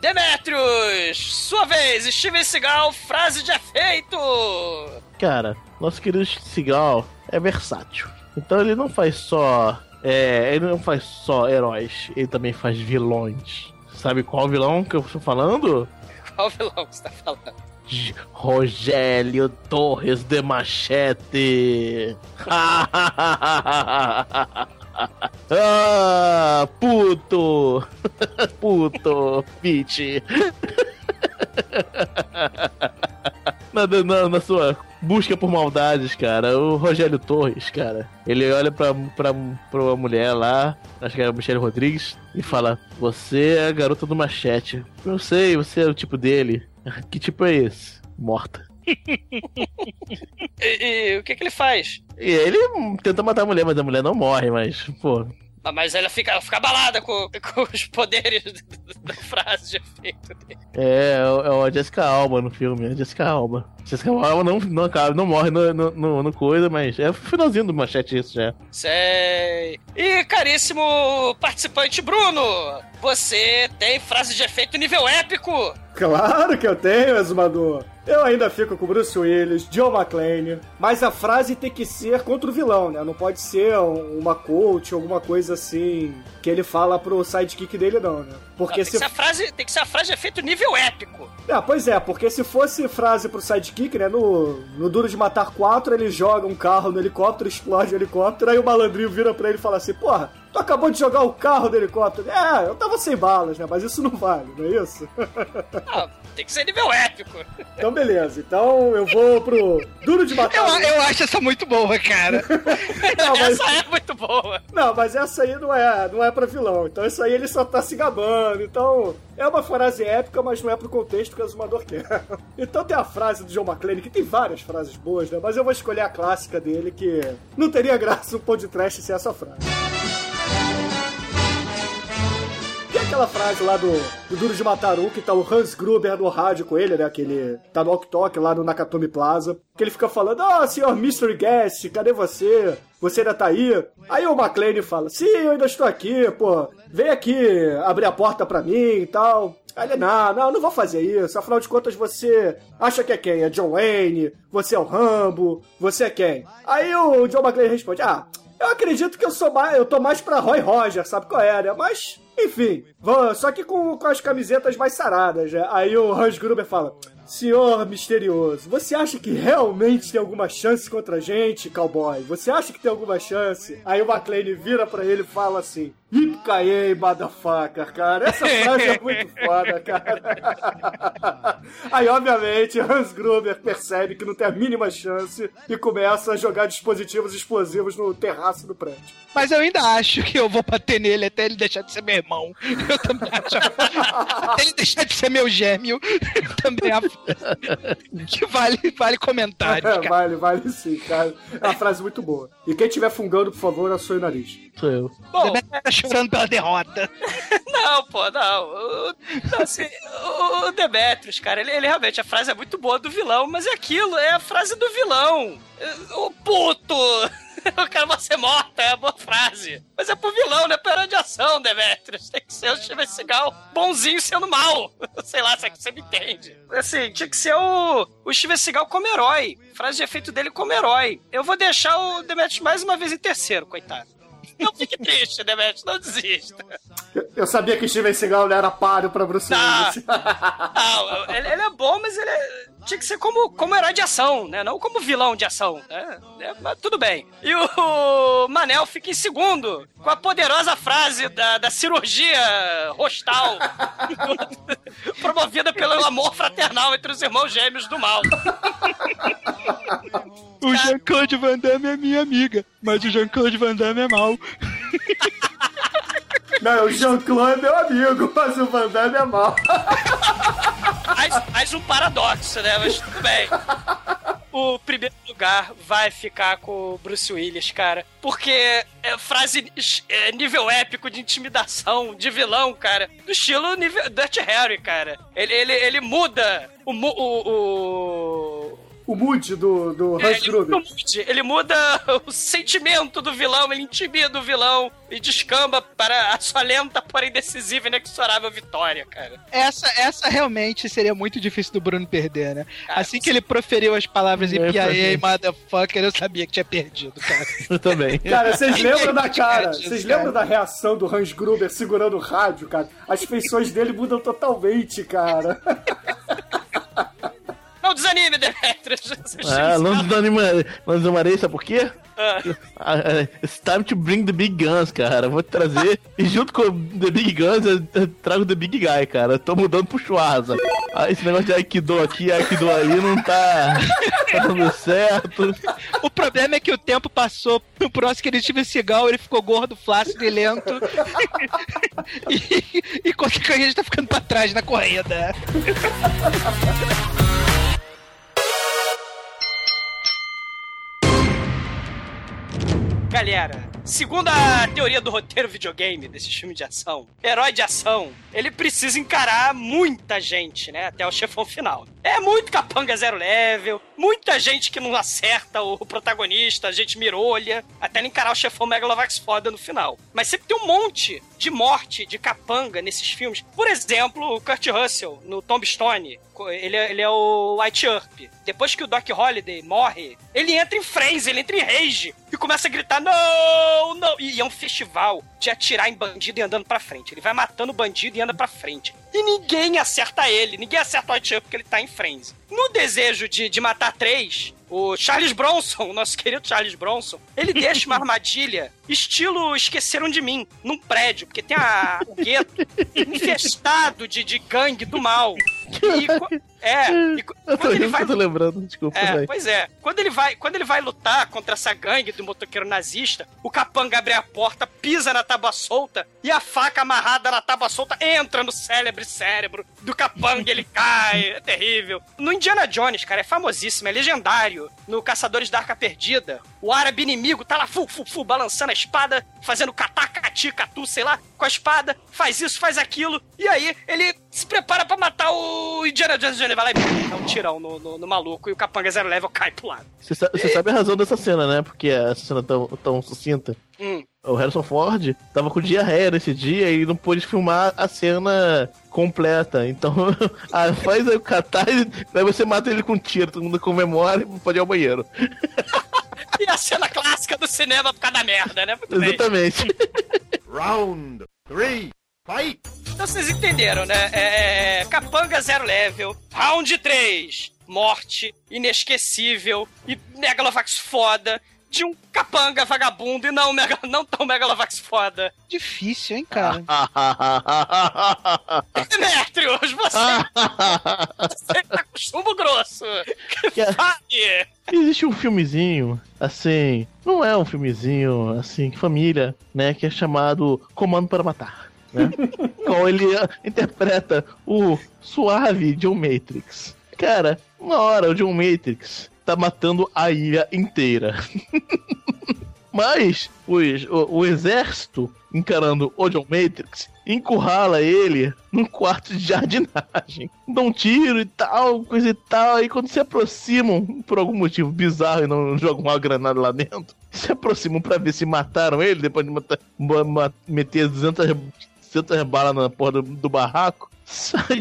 Demetrius, sua vez, Steven Seagal, frase de efeito. Cara, nosso querido Seagal é versátil. Então ele não faz só. É, ele não faz só heróis, ele também faz vilões. Sabe qual vilão que eu estou falando? Qual vilão que você tá falando? Rogério Torres de Machete. ah, puto. puto, bitch. na, na, na sua busca por maldades, cara, o Rogério Torres, cara, ele olha pra, pra, pra mulher lá, acho que é a Michelle Rodrigues, e fala: Você é a garota do machete. Eu sei, você é o tipo dele. Que tipo é esse? Morta. E, e o que que ele faz? E ele tenta matar a mulher, mas a mulher não morre, mas, pô, Ah, Mas ela fica, ela fica abalada com, com os poderes da frase de efeito dele. É, é o- a Jessica Alba no filme, é a Jessica Alba. Jessica Alba não, não, acaba, não morre no, no, no- no coisa, mas é o finalzinho do manchete isso já. Sei. E caríssimo participante Bruno, você tem frase de efeito nível épico. Claro que eu tenho, Exumador. Eu ainda fico com Bruce Willis, John McClane, mas a frase tem que ser contra o vilão, né? Não pode ser um- uma coach, alguma coisa assim que ele fala pro sidekick dele, não, né? Porque tem, se que ser a frase, tem que ser a frase de efeito nível épico. Ah, pois é, porque se fosse frase pro sidekick, né? No, no Duro de Matar 4, ele joga um carro no helicóptero, explode o helicóptero, aí o malandrinho vira pra ele e fala assim: Porra, tu acabou de jogar o carro do helicóptero. É, eu tava sem balas, né? Mas isso não vale, não é isso? Ah, tem que ser nível épico. então, beleza. Então eu vou pro Duro de Matar. Eu, eu acho essa muito boa, cara. Não, mas- Essa é muito boa. Não, mas essa aí não é, não é pra vilão. Então isso aí ele só tá se gabando. Então é uma frase épica, mas não é pro contexto que o Azumador quer. Então tem a frase do John McClane, que tem várias frases boas, né? Mas eu vou escolher a clássica dele, que não teria graça um podcast sem essa frase. Que aquela frase lá do, do Duro de Matar que tá o Hans Gruber no rádio com ele, né? Que ele tá no Ok lá no Nakatomi Plaza. Que ele fica falando, ah, senhor Mystery Guest, cadê você? Você ainda tá aí? Aí o McLean fala, sim, eu ainda estou aqui, pô. Vem aqui abrir a porta pra mim e tal. Aí ele, não, não, não vou fazer isso. Afinal de contas, você acha que é quem? É John Wayne? Você é o Rambo? Você é quem? Aí o John McClane responde, ah, eu acredito que eu sou mais, eu tô mais pra Roy Roger, sabe qual é, né? Mas, enfim, só que com, com as camisetas mais saradas, né? Aí o Hans Gruber fala, Senhor misterioso, você acha que realmente tem alguma chance contra a gente, cowboy? Você acha que tem alguma chance? Aí o McLean vira pra ele e fala assim: Yippee motherfucker, cara. Essa frase é muito foda, cara. Aí, obviamente, Hans Gruber percebe que não tem a mínima chance e começa a jogar dispositivos explosivos no terraço do prédio. Mas eu ainda acho que eu vou bater nele até ele deixar de ser meu irmão. Eu também acho. até ele deixar de ser meu gêmeo. Eu também acho. Que vale, vale comentário, É, vale, vale sim, cara. É uma frase muito boa. E quem estiver fungando, por favor, assoe o nariz. Sou eu. Bom, chorando pela derrota. Não, pô, não. O, assim, o, Demetrius, cara, ele, ele realmente, a frase é muito boa do vilão, mas é aquilo, é a frase do vilão. É, O puto! Eu quero você morta, é a boa frase. Mas é pro vilão, é pro herói de ação, Demetrius. Tem que ser o Steven Seagal bonzinho sendo mal. Sei lá se é que você me entende. Assim, tinha que ser o, o Steven Seagal como herói. Frase de efeito dele como herói. Eu vou deixar o Demetrius mais uma vez em terceiro, coitado. Não fique triste, Demetrius, não desista. Eu, eu sabia que Steven Seagal era páreo pra Bruce Tá. Willis. Não, ele, ele é bom, mas ele é- tinha que ser como, como herói de ação, né? Não como vilão de ação. né? É, mas tudo bem. E o Manel fica em segundo, com a poderosa frase da, da cirurgia rostal, promovida pelo amor fraternal entre os irmãos gêmeos do mal. O Jean-Claude Van Damme é minha amiga, mas o Jean-Claude Van Damme é mau. Não, o Jean-Claude é meu amigo, mas o Van Damme é mal. mais, mais um paradoxo, né? Mas tudo bem. O primeiro lugar vai ficar com o Bruce Willis, cara. Porque é frase é, nível épico de intimidação, de vilão, cara. Do estilo nível Dutch Harry, cara. Ele, ele, ele muda o, o, o, O mood do, do é, Hans ele, Gruber. muda o mood, ele muda o sentimento do vilão, ele intimida o vilão e descamba para a sua lenta, porém decisiva e inexorável vitória, cara. Essa, essa realmente seria muito difícil do Bruno perder, né? Assim que ele proferiu as palavras É, EPA foi. e motherfucker, eu sabia que tinha perdido, cara. Eu também. Cara, vocês lembram da cara? Vocês cara. lembram da reação do Hans Gruber segurando o rádio, cara? As feições dele mudam totalmente, cara. Não desanime, Demetrius. Ah, não desanima, não desanimarei, sabe por quê? Ah. Ah, ah, It's time to bring the big guns, cara. Vou trazer. e junto com the big guns, eu, trago the big guy, cara. Eu tô mudando pro Schwarza. Ah, esse negócio de Aikido aqui, Aikido aí não tá, tá dando certo. O problema é que o tempo passou pro próximo que ele tive Seagal, ele ficou gordo, flácido e lento. e, e consequentemente tá ficando pra trás na corrida. Galera, Segundo a teoria do roteiro videogame desse filme de ação, herói de ação, ele precisa encarar muita gente, né? Até o chefão final. É muito capanga zero level, muita gente que não acerta o protagonista, gente mirolha, até ele encarar o chefão Megalovax foda no final. Mas sempre tem um monte de morte de capanga nesses filmes. Por exemplo, o Kurt Russell, no Tombstone, ele, é- ele é o White Earp. Depois que o Doc Holliday morre, ele entra em frenzy, ele entra em rage e começa a gritar: Não, não! E é um festival de atirar em bandido e andando pra frente. Ele vai matando o bandido e anda pra frente. E ninguém acerta ele, ninguém acerta o Earp porque ele tá em frenzy. No desejo de, de matar três, o Charles Bronson, o nosso querido Charles Bronson, ele deixa uma armadilha estilo Esqueceram de Mim, num prédio, porque tem a, o gueto infestado de, de gangue do mal. E, é, e Eu tô, quando ele eu vai tô lembrando, desculpa, é, vai. pois é. Quando ele, vai, quando ele vai lutar contra essa gangue do motoqueiro nazista, o capanga abre a porta, pisa na tábua solta e a faca amarrada na tábua solta entra no célebre cérebro do capanga ele cai. É terrível. No Indiana Jones, cara, é famosíssimo, é legendário. No Caçadores da Arca Perdida, o árabe inimigo tá lá, fu, fu, fu, balançando a espada, fazendo catacati, catu, sei lá, com a espada, faz isso, faz aquilo, e aí ele se prepara pra matar o Indiana Jones, ele vai lá e dá um tirão no, no- no maluco, e o capanga zero level cai pro lado. Você sa- você sabe a razão dessa cena, né? Porque essa cena tão, tão sucinta. Hum. O Harrison Ford tava com diarreia nesse dia e não pôde filmar a cena completa. Então, ah, faz aí o catarse, daí você mata ele com um tiro, todo mundo comemora e pode ir ao banheiro. E a cena clássica do cinema por causa da merda, né? Muito bem. Exatamente. Round three, fight! Então vocês entenderam, né? É, capanga zero level, round 3, morte inesquecível e Megalovax foda de um capanga vagabundo e não, mega, não tão Megalovax foda. Difícil, hein, cara? Demetrius, você, você tá com chumbo grosso. Que fale! Existe um filmezinho, assim, não é um filmezinho, assim, que família, né, que é chamado Comando para Matar, né? Qual ele ah, interpreta o suave John Matrix. Cara, uma hora o John Matrix tá matando a ilha inteira. Mas os- o, o exército, encarando o John Matrix, encurrala ele num quarto de jardinagem. Dá um tiro e tal, coisa e tal. Aí quando se aproximam, por algum motivo bizarro e não jogam uma granada lá dentro, se aproximam pra ver se mataram ele, depois de matar- ma- ma- meter 200, 200 balas na porra do, do barraco.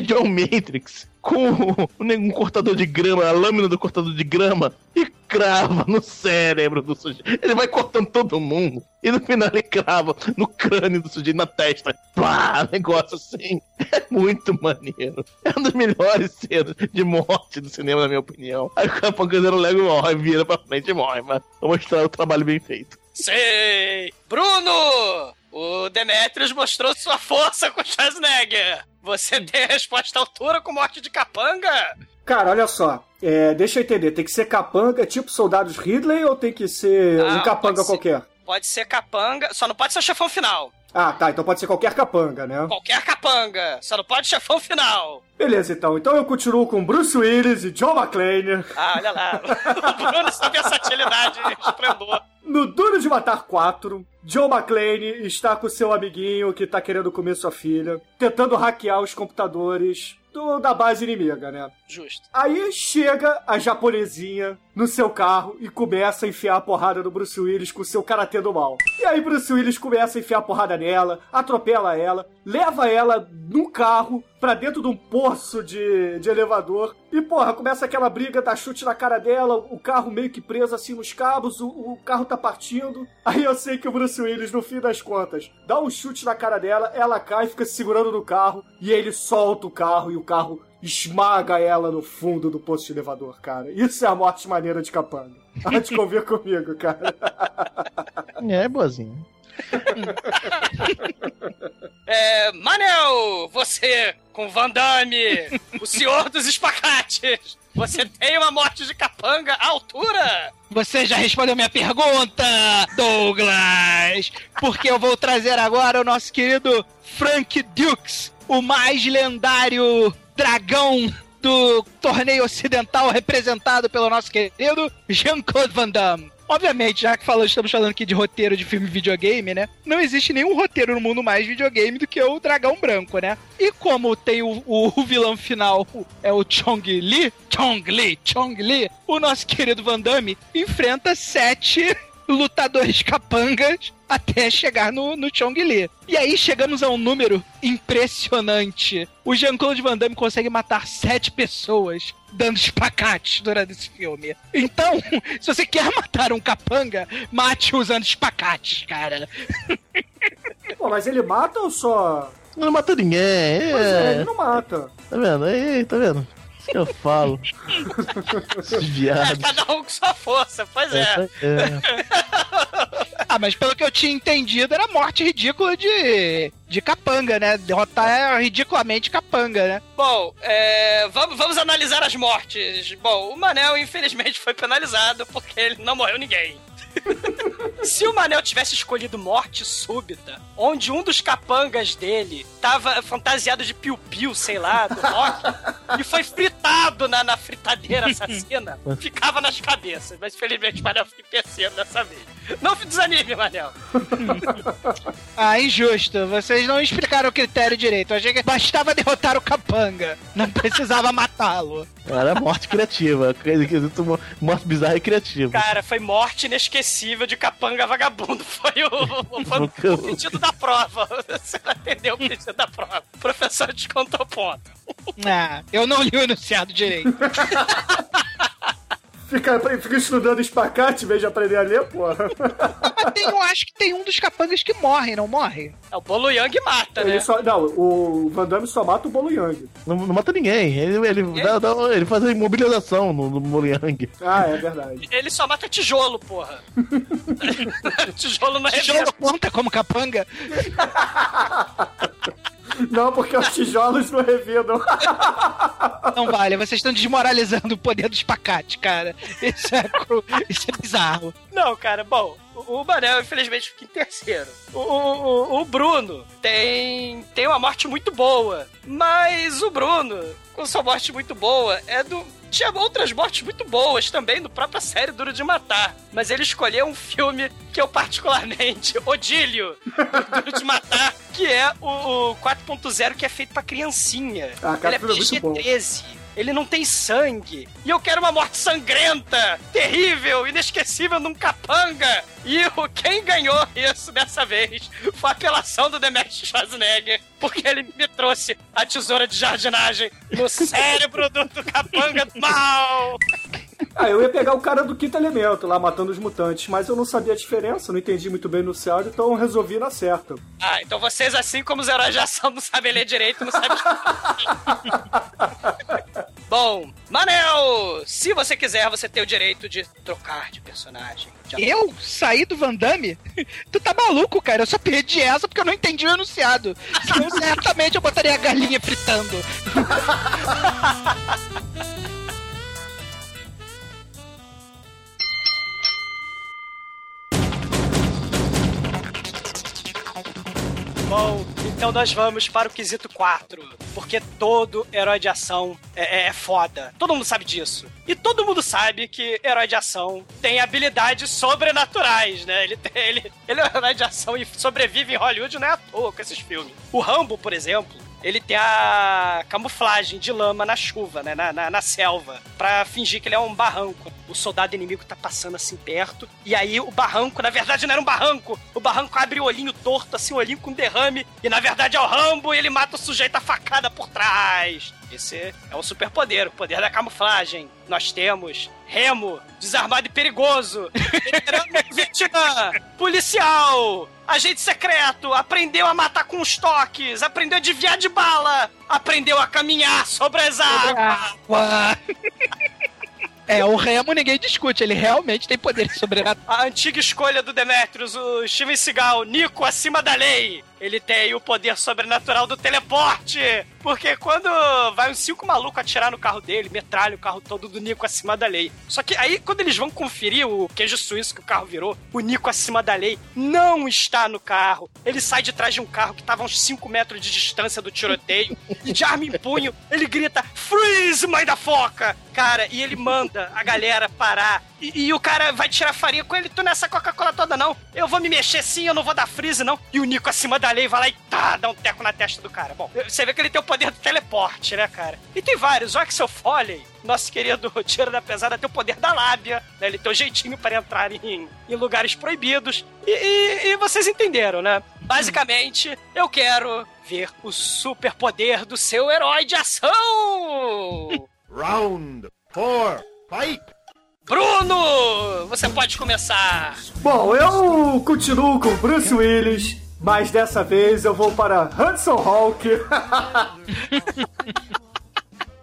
John Matrix com um, um cortador de grama, a lâmina do cortador de grama, e crava no cérebro do sujeito. Ele vai cortando todo mundo. E no final ele crava no crânio do sujeito, na testa. Pá, negócio assim. É muito maneiro. É uma das melhores cenas de morte do cinema, na minha opinião. Aí o Capancazeiro Lego morre, vira pra frente e morre, mas vou mostrar o trabalho bem feito. Sei! Bruno! O Demetrius mostrou sua força com o Schwarzenegger. Você tem a resposta à altura com morte de capanga? Cara, olha só. É, deixa eu entender. Tem que ser capanga tipo soldados Ridley ou tem que ser Ah, um capanga pode ser. qualquer? Pode ser capanga, só não pode ser o chefão final. Ah, tá. Então pode ser qualquer capanga, né? Qualquer capanga, só não pode chefão final. Beleza, então. Então eu continuo com Bruce Willis e John McClane. Ah, olha lá. O Bruno tem versatilidade esplendor. No Duro de Matar 4, John McClane está com seu amiguinho que tá querendo comer sua filha, tentando hackear os computadores do- da base inimiga, né? Justo. Aí chega a japonesinha no seu carro e começa a enfiar a porrada no Bruce Willis com o seu karatê do mal. E aí Bruce Willis começa a enfiar a porrada nela, atropela ela, leva ela no carro pra dentro de um poço de, de elevador. E, porra, começa aquela briga, dá chute na cara dela, o carro meio que preso assim nos cabos, o, o carro tá partindo. Aí eu sei que o Bruce Willis, no fim das contas, dá um chute na cara dela, ela cai, fica se segurando no carro, e ele solta o carro e o carro esmaga ela no fundo do poço de elevador, cara. Isso é a morte maneira de capanga. Há de convir comigo, cara. É, boazinha. É, Manel, você com Van Damme, o senhor dos espacates. Você tem uma morte de capanga à altura? Você já respondeu minha pergunta, Douglas! Porque eu vou trazer agora o nosso querido Frank Dukes, o mais lendário dragão do torneio ocidental representado pelo nosso querido Jean-Claude Van Damme. Obviamente, já que falamos, estamos falando aqui de roteiro de filme videogame, né? Não existe nenhum roteiro no mundo mais videogame do que o Dragão Branco, né? E como tem o, o, o vilão final é o Chong Li, Chong Li, Chong Li, o nosso querido Van Damme enfrenta sete lutadores capangas até chegar no, no Chong Li. E aí chegamos a um número impressionante. O Jean-Claude Van Damme consegue matar sete pessoas dando espacates durante esse filme. Então, se você quer matar um capanga, mate usando espacates, cara. Pô, mas ele mata ou só. Não mata ninguém. É... Pois é, ele não mata. Tá vendo? Aí, tá vendo? Que eu falo. Esses É, cada um com sua força, pois é. É. Ah, mas pelo que eu tinha entendido, era morte ridícula de, de capanga, né? Derrotar é ridiculamente capanga, né? Bom, é, vamos, vamos analisar as mortes. Bom, o Manel, infelizmente, foi penalizado porque ele não morreu ninguém. Se o Manel tivesse escolhido morte súbita, onde um dos capangas dele tava fantasiado de piu-piu, sei lá, do rock, e foi fritado na, na fritadeira assassina, ficava nas cabeças. Mas infelizmente o Manel ficou pensando dessa vez. Não desanime, Manel. Ah, injusto. Vocês não explicaram o critério direito. Eu achei que bastava derrotar o capanga. Não precisava matá-lo. Era morte criativa. Morte bizarra e criativa. Cara, foi morte inesquecível de capanga vagabundo. Foi o, foi o, o pedido da prova. Você não entendeu o pedido da prova. O professor descontou ponto. Ah, eu não li o enunciado direito. Fica, fica estudando espacate em vez de aprender a ler, porra. Mas tem, eu acho que tem um dos capangas que morre, não morre? É o Bolo Yang mata, Ele né? só, não, o Van Damme só mata o Bolo Yang. Não, não mata ninguém. Ele, ele, dá- dá- ele faz a imobilização no, no Moliang. Ah, é verdade. Ele só mata tijolo, porra. tijolo não é Tijolo conta como capanga? Não, porque os tijolos não revidam. Não vale, vocês estão desmoralizando o poder do espacate, cara. Isso é, cru- isso é bizarro. Não, cara, bom, o, Manel infelizmente fica em terceiro. O, o, o- o Bruno tem, tem uma morte muito boa, mas o Bruno, com sua morte muito boa, é do. Tinha outras mortes muito boas também do própria série Duro de Matar. Mas ele escolheu um filme que eu particularmente odilho do Duro de Matar, que é o, o 4.0, que é feito pra criancinha. Ah, cara, ele é bom. PG-13. Ele não tem sangue. E eu quero uma morte sangrenta, terrível, inesquecível num capanga. E quem ganhou isso dessa vez foi a apelação do Demetrio Schwarzenegger, porque ele me trouxe a tesoura de jardinagem no cérebro do, do capanga do mal. Ah, eu ia pegar o cara do quinto elemento lá matando os mutantes, mas eu não sabia a diferença, não entendi muito bem no enunciado, então eu resolvi na certa. Ah, então vocês, assim como os heróis de ação, não sabem ler direito, não sabem. Bom, Manel, se você quiser, você tem o direito de trocar de personagem. De Eu saí do Van Damme? Tu tá maluco, cara? Eu só perdi essa porque eu não entendi o enunciado. Senão certamente eu botaria a galinha fritando. Bom, então nós vamos para o quesito 4. Porque todo herói de ação é, é foda. Todo mundo sabe disso. E todo mundo sabe que herói de ação tem habilidades sobrenaturais, né? Ele, ele, ele é um herói de ação e sobrevive em Hollywood não é à toa com esses filmes. O Rambo, por exemplo, ele tem a camuflagem de lama na chuva, né? Na, na, na selva. Pra fingir que ele é um barranco. O soldado inimigo tá passando assim perto. E aí o barranco, na verdade, não era um barranco. O barranco abre o olhinho torto, assim, o olhinho com derrame. E na verdade é o Rambo e ele mata o sujeito a facada por trás. Esse é o superpoder, o poder da camuflagem. Nós temos Remo, desarmado e perigoso. Vietnã, policial, agente secreto, aprendeu a matar com os toques, aprendeu a desviar de bala, aprendeu a caminhar sobre as águas. É, o Remo ninguém discute, ele realmente tem poder sobrenatural. A antiga escolha do Demetrius, o Steven Seagal, Nico acima da lei. Ele tem o poder sobrenatural do teleporte. Porque quando vai uns cinco malucos atirar no carro dele, metralha o carro todo do Nico acima da lei. Só que aí, quando eles vão conferir o queijo suíço que o carro virou, o Nico acima da lei não está no carro. Ele sai de trás de um carro que estava a uns 5 metros de distância do tiroteio. e de arma em punho, ele grita: Freeze, mãe da foca! Cara, e ele manda a galera parar E, e o cara vai tirar farinha com ele, tu nessa Coca-Cola toda não. Eu vou me mexer sim, eu não vou dar freeze não. E o Nico acima da lei vai lá e tá, dá um teco na testa do cara. Bom, você vê que ele tem o poder do teleporte, né, cara? E tem vários. O Axel Foley, nosso querido Tiro da Pesada, tem o poder da lábia, né? Ele tem um jeitinho para entrar em, em lugares proibidos. E, e- e vocês entenderam, né? Basicamente, eu quero ver o superpoder do seu herói de ação! Round four, fight! Bruno, você pode começar. Bom, eu continuo com Bruce Willis, mas dessa vez eu vou para Hudson Hawk.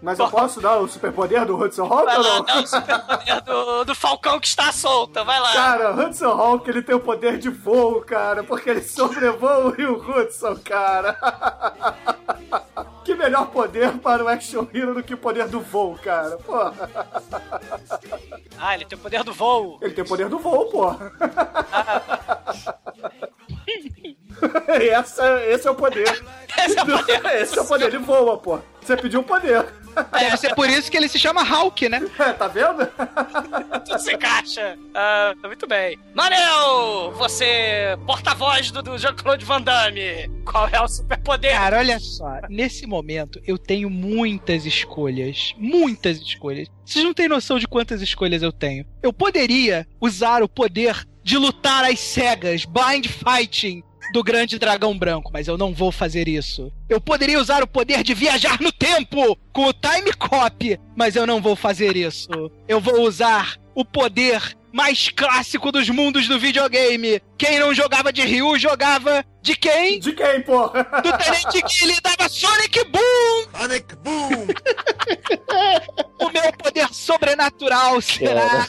Mas eu posso dar o superpoder do Hudson Hawk Vai ou lá, não? dá o superpoder do, do Falcão que está solta, vai lá. Cara, o Hudson Hawk ele tem o poder de voo, cara, porque ele sobrevoa o Rio Hudson, cara. Que melhor poder para o Action Hero do que o poder do voo, cara. Porra. Ah, ele tem o poder do voo. Ele tem o poder do voo, porra. E essa, esse é o poder. Esse é o poder. Esse é o poder, ele voa, pô. Você pediu um poder. Deve ser por isso que ele se chama Hulk, né? É, tá vendo? Tudo se encaixa. Ah, muito bem. Manel, você, porta-voz do, do Jean-Claude Van Damme. Qual é o superpoder? Cara, olha só. Nesse momento, eu tenho muitas escolhas. Muitas escolhas. Vocês não têm noção de quantas escolhas eu tenho. Eu poderia usar o poder de lutar às cegas, blind fighting, do grande dragão branco, mas eu não vou fazer isso. Eu poderia usar o poder de viajar no tempo com o Time Cop, mas eu não vou fazer isso. Eu vou usar o poder mais clássico dos mundos do videogame. Quem não jogava de Ryu jogava de quem? De quem, porra? Do Tenente Guile dava Sonic Boom! Sonic Boom! O meu poder sobrenatural será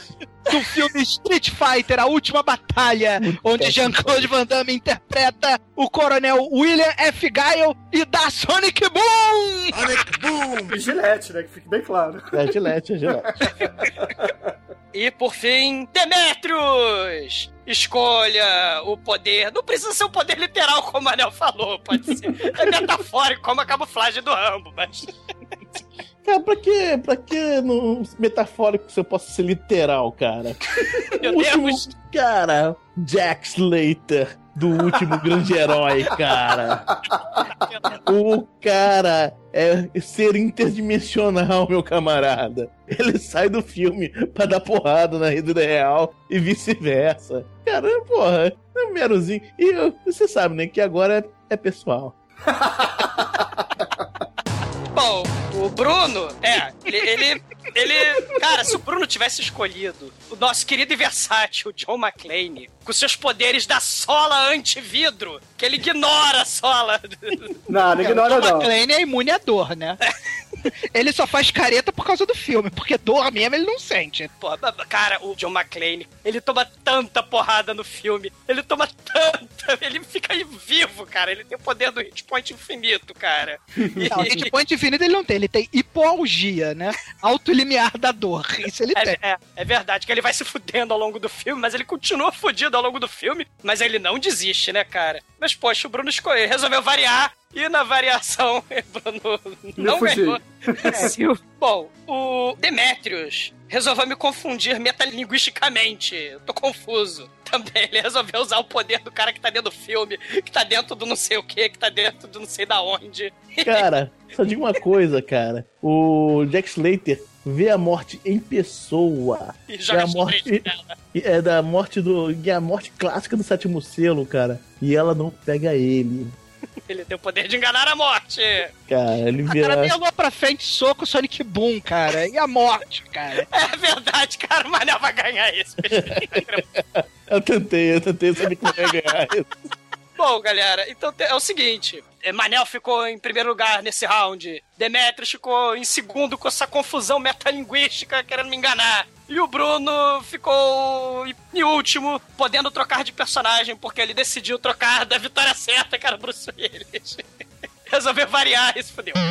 do filme Street Fighter, A Última Batalha, onde Jean-Claude Van Damme interpreta o coronel William F. Guile e dá Sonic Boom! Sonic Boom! E Gillette, né? Que fique bem claro. É Gillette, é Gillette. E por fim, Demetrius! Escolha o poder. Não precisa ser um poder literal, como o Manel falou. Pode ser é metafórico, como a camuflagem do Rambo, mas. Cara, pra que, pra que no metafórico se eu posso ser literal, cara? Meu Deus! Cara, Jack Slater, do último grande herói, cara. O cara é ser interdimensional, meu camarada. Ele sai do filme pra dar porrada na vida real e vice-versa. Cara, porra, é um merozinho. E você sabe, né, que agora é, é pessoal. Bom, o Bruno, é, ele, ele, ele- Cara, se o Bruno tivesse escolhido o nosso querido e versátil John McClane, com seus poderes da sola anti-vidro, que ele ignora a sola. Não, não ignora o não. McClane é imune à dor, né? Ele só faz careta por causa do filme, porque dor mesmo ele não sente. Pô, cara, o John McClane, ele toma tanta porrada no filme, ele toma tanta, ele fica aí vivo, cara, ele tem o poder do hit point infinito, cara. Não, hit point infinito ele não tem, ele tem hipoalgia, né? Alto limiar da dor. Isso ele tem. É, é, é verdade que ele vai se fudendo ao longo do filme, mas ele continua fudido ao longo do filme, mas ele não desiste, né, cara? Mas, poxa, o Bruno escolheu, resolveu variar, e na variação, Bruno não ganhou. Bom, o Demetrius resolveu me confundir metalinguisticamente. Eu tô confuso. Também ele resolveu usar o poder do cara que tá dentro do filme, que tá dentro do não sei o que, que tá dentro do não sei da onde. Cara, só digo uma coisa, cara. O Jack Slater vê a morte em pessoa. E É joga a morte. É da morte do. E a morte clássica do sétimo selo, cara. E ela não pega ele. Ele tem o poder de enganar a morte. Cara, ele O cara vira. melou pra frente, soco, Sonic Boom, cara. E a morte, cara. É verdade, cara, o Manel vai ganhar esse. Eu tentei, eu tentei saber que ia ganhar isso. Bom, galera, então é o seguinte: é, Manel ficou em primeiro lugar nesse round, Demetrius ficou em segundo com essa confusão metalinguística querendo me enganar. E o Bruno ficou em- último, podendo trocar de personagem, porque ele decidiu trocar da vitória certa, cara, Bruce Willis. Resolveu variar e se fudeu.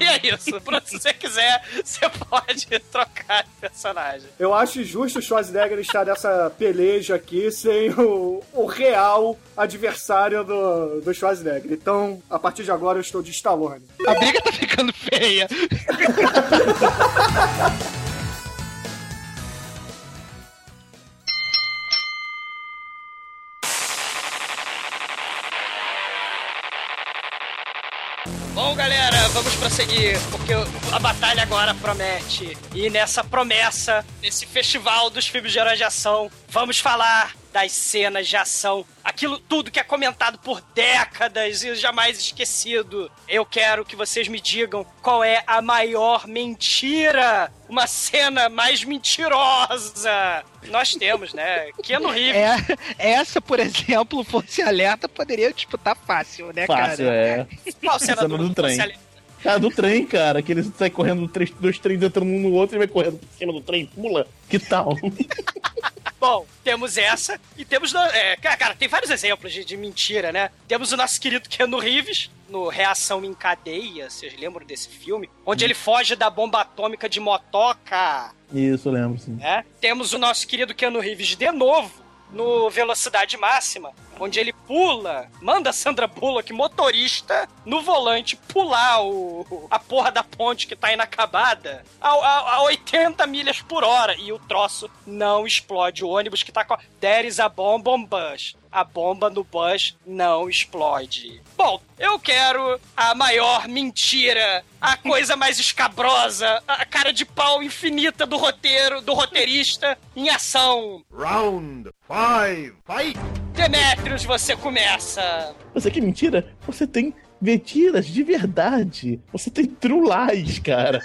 E é isso. Bruno, se você quiser, você pode trocar de personagem. Eu acho justo o Schwarzenegger estar nessa peleja aqui sem o, o real adversário do, do Schwarzenegger. Então, a partir de agora, eu estou de Stallone. A briga tá ficando feia. Bom, galera, vamos prosseguir, porque a batalha agora promete. E nessa promessa, nesse festival dos filmes de herói de ação, vamos falar das cenas de ação, aquilo tudo que é comentado por décadas e jamais esquecido. Eu quero que vocês me digam qual é a maior mentira, uma cena mais mentirosa. Nós temos, né? Keanu Reeves. É, essa, por exemplo, fosse alerta, poderia disputar fácil, né, Fácil, cara? é. Qual cena do, do trem. Cara, do trem, cara, que ele sai correndo, dois trens entrando um no outro e vai correndo por cima do trem, pula. Que tal? Bom, temos essa e temos. É, cara, tem vários exemplos de, de mentira, né? Temos o nosso querido Keanu Reeves, no Reação em Cadeia, vocês lembram desse filme? Onde ele foge da bomba atômica de motoca. Isso, lembro, sim. né? Temos o nosso querido Keanu Reeves de novo no Velocidade Máxima, onde ele pula, manda a Sandra Bullock, motorista, no volante, pular o, a porra da ponte que tá inacabada a, a, a 80 milhas por hora. E o troço não explode. O ônibus que tá com. a- There is a bomb on bus. A bomba no bus não explode. Bom, eu quero a maior mentira, a coisa mais escabrosa, a cara de pau infinita do roteiro, do roteirista em ação. Round five, fight! Demetrius, você começa. Você que mentira? Você tem mentiras de verdade. Você tem true lies, cara.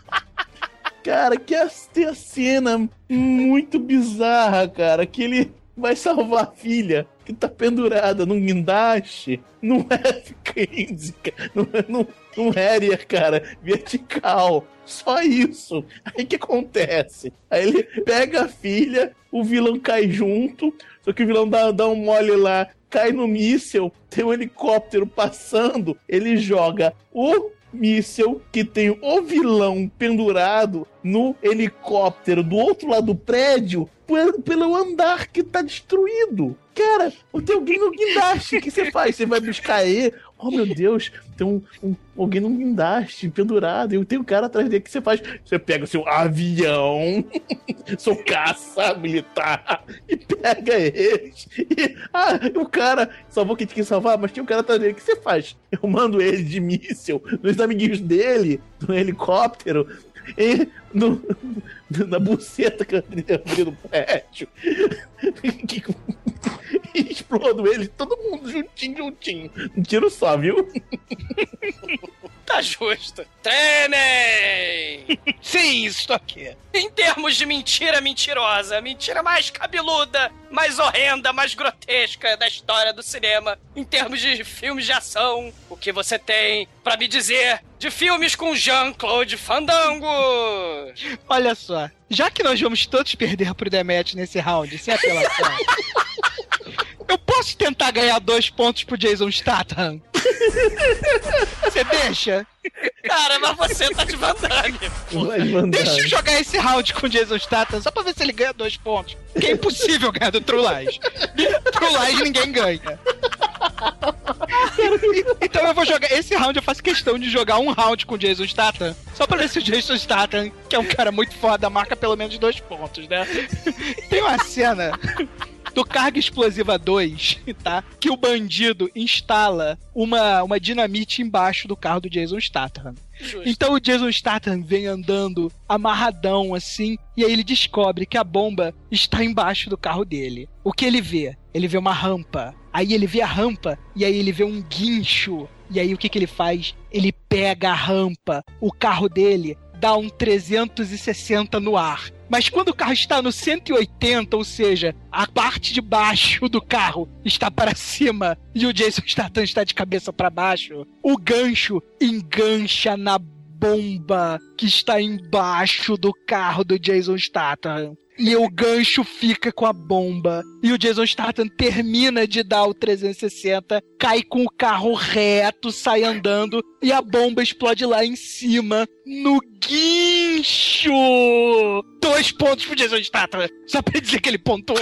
cara, que é, tem a cena muito bizarra, cara, que ele vai salvar a filha que tá pendurada num guindaste, num F-15, cara, num, Harrier, cara, vertical. Só isso. Aí que acontece? Aí ele pega a filha, o vilão cai junto, só que o vilão dá, dá um mole lá, cai no míssel, tem um helicóptero passando, ele joga o míssel que tem o vilão pendurado no helicóptero do outro lado do prédio pe- pelo andar que tá destruído. Cara, tem alguém no guindaste. O que você faz? Você vai buscar ele? Oh meu Deus, tem um, um- alguém no guindaste pendurado e tem um cara atrás dele. Que você faz? Você pega o seu avião, seu caça militar, e pega eles. E, ah, o cara salvou quem tinha que salvar, mas tinha um cara atrás dele. O que você faz? Eu mando ele de míssil nos amiguinhos dele, no helicóptero, e no, na buceta que eu abri no prédio. E explodo eles, todo mundo juntinho, juntinho. Um tiro só, viu? Tá justo. Treinem! Sim, estou aqui. Em termos de mentira mentirosa, a mentira mais cabeluda, mais horrenda, mais grotesca da história do cinema, em termos de filmes de ação, o que você tem pra me dizer de filmes com Jean-Claude Fandango? Olha só, já que nós vamos todos perder pro Demet nesse round, sem apelação, eu posso tentar ganhar dois pontos pro Jason Statham? Você deixa? Cara, mas você tá de vantagem. Deixa eu jogar esse round com o Jason Statham só pra ver se ele ganha dois pontos. Porque é impossível ganhar do True Lies. True Lies ninguém ganha. Então eu vou jogar. Esse round eu faço questão de jogar um round com o Jason Statham. Só pra ver se o Jason Statham, que é um cara muito foda, marca pelo menos dois pontos, né? Tem uma cena do Carga Explosiva 2, tá? Que o bandido instala uma, uma dinamite embaixo do carro do Jason Statham. Então o Jason Statham vem andando amarradão assim, e aí ele descobre que a bomba está embaixo do carro dele. O que ele vê? Ele vê uma rampa. Aí ele vê a rampa e aí ele vê um guincho. E aí o que, que ele faz? Ele pega a rampa, o carro dele dá um 360 no ar. Mas quando o carro está no 180, ou seja, a parte de baixo do carro está para cima e o Jason Statham está de cabeça para baixo, o gancho engancha na bomba que está embaixo do carro do Jason Statham. E o gancho fica com a bomba. E o Jason Statham termina de dar o 360, cai com o carro reto, sai andando e a bomba explode lá em cima, no guincho! Dois pontos pro Jason Statham, só pra dizer que ele pontuou.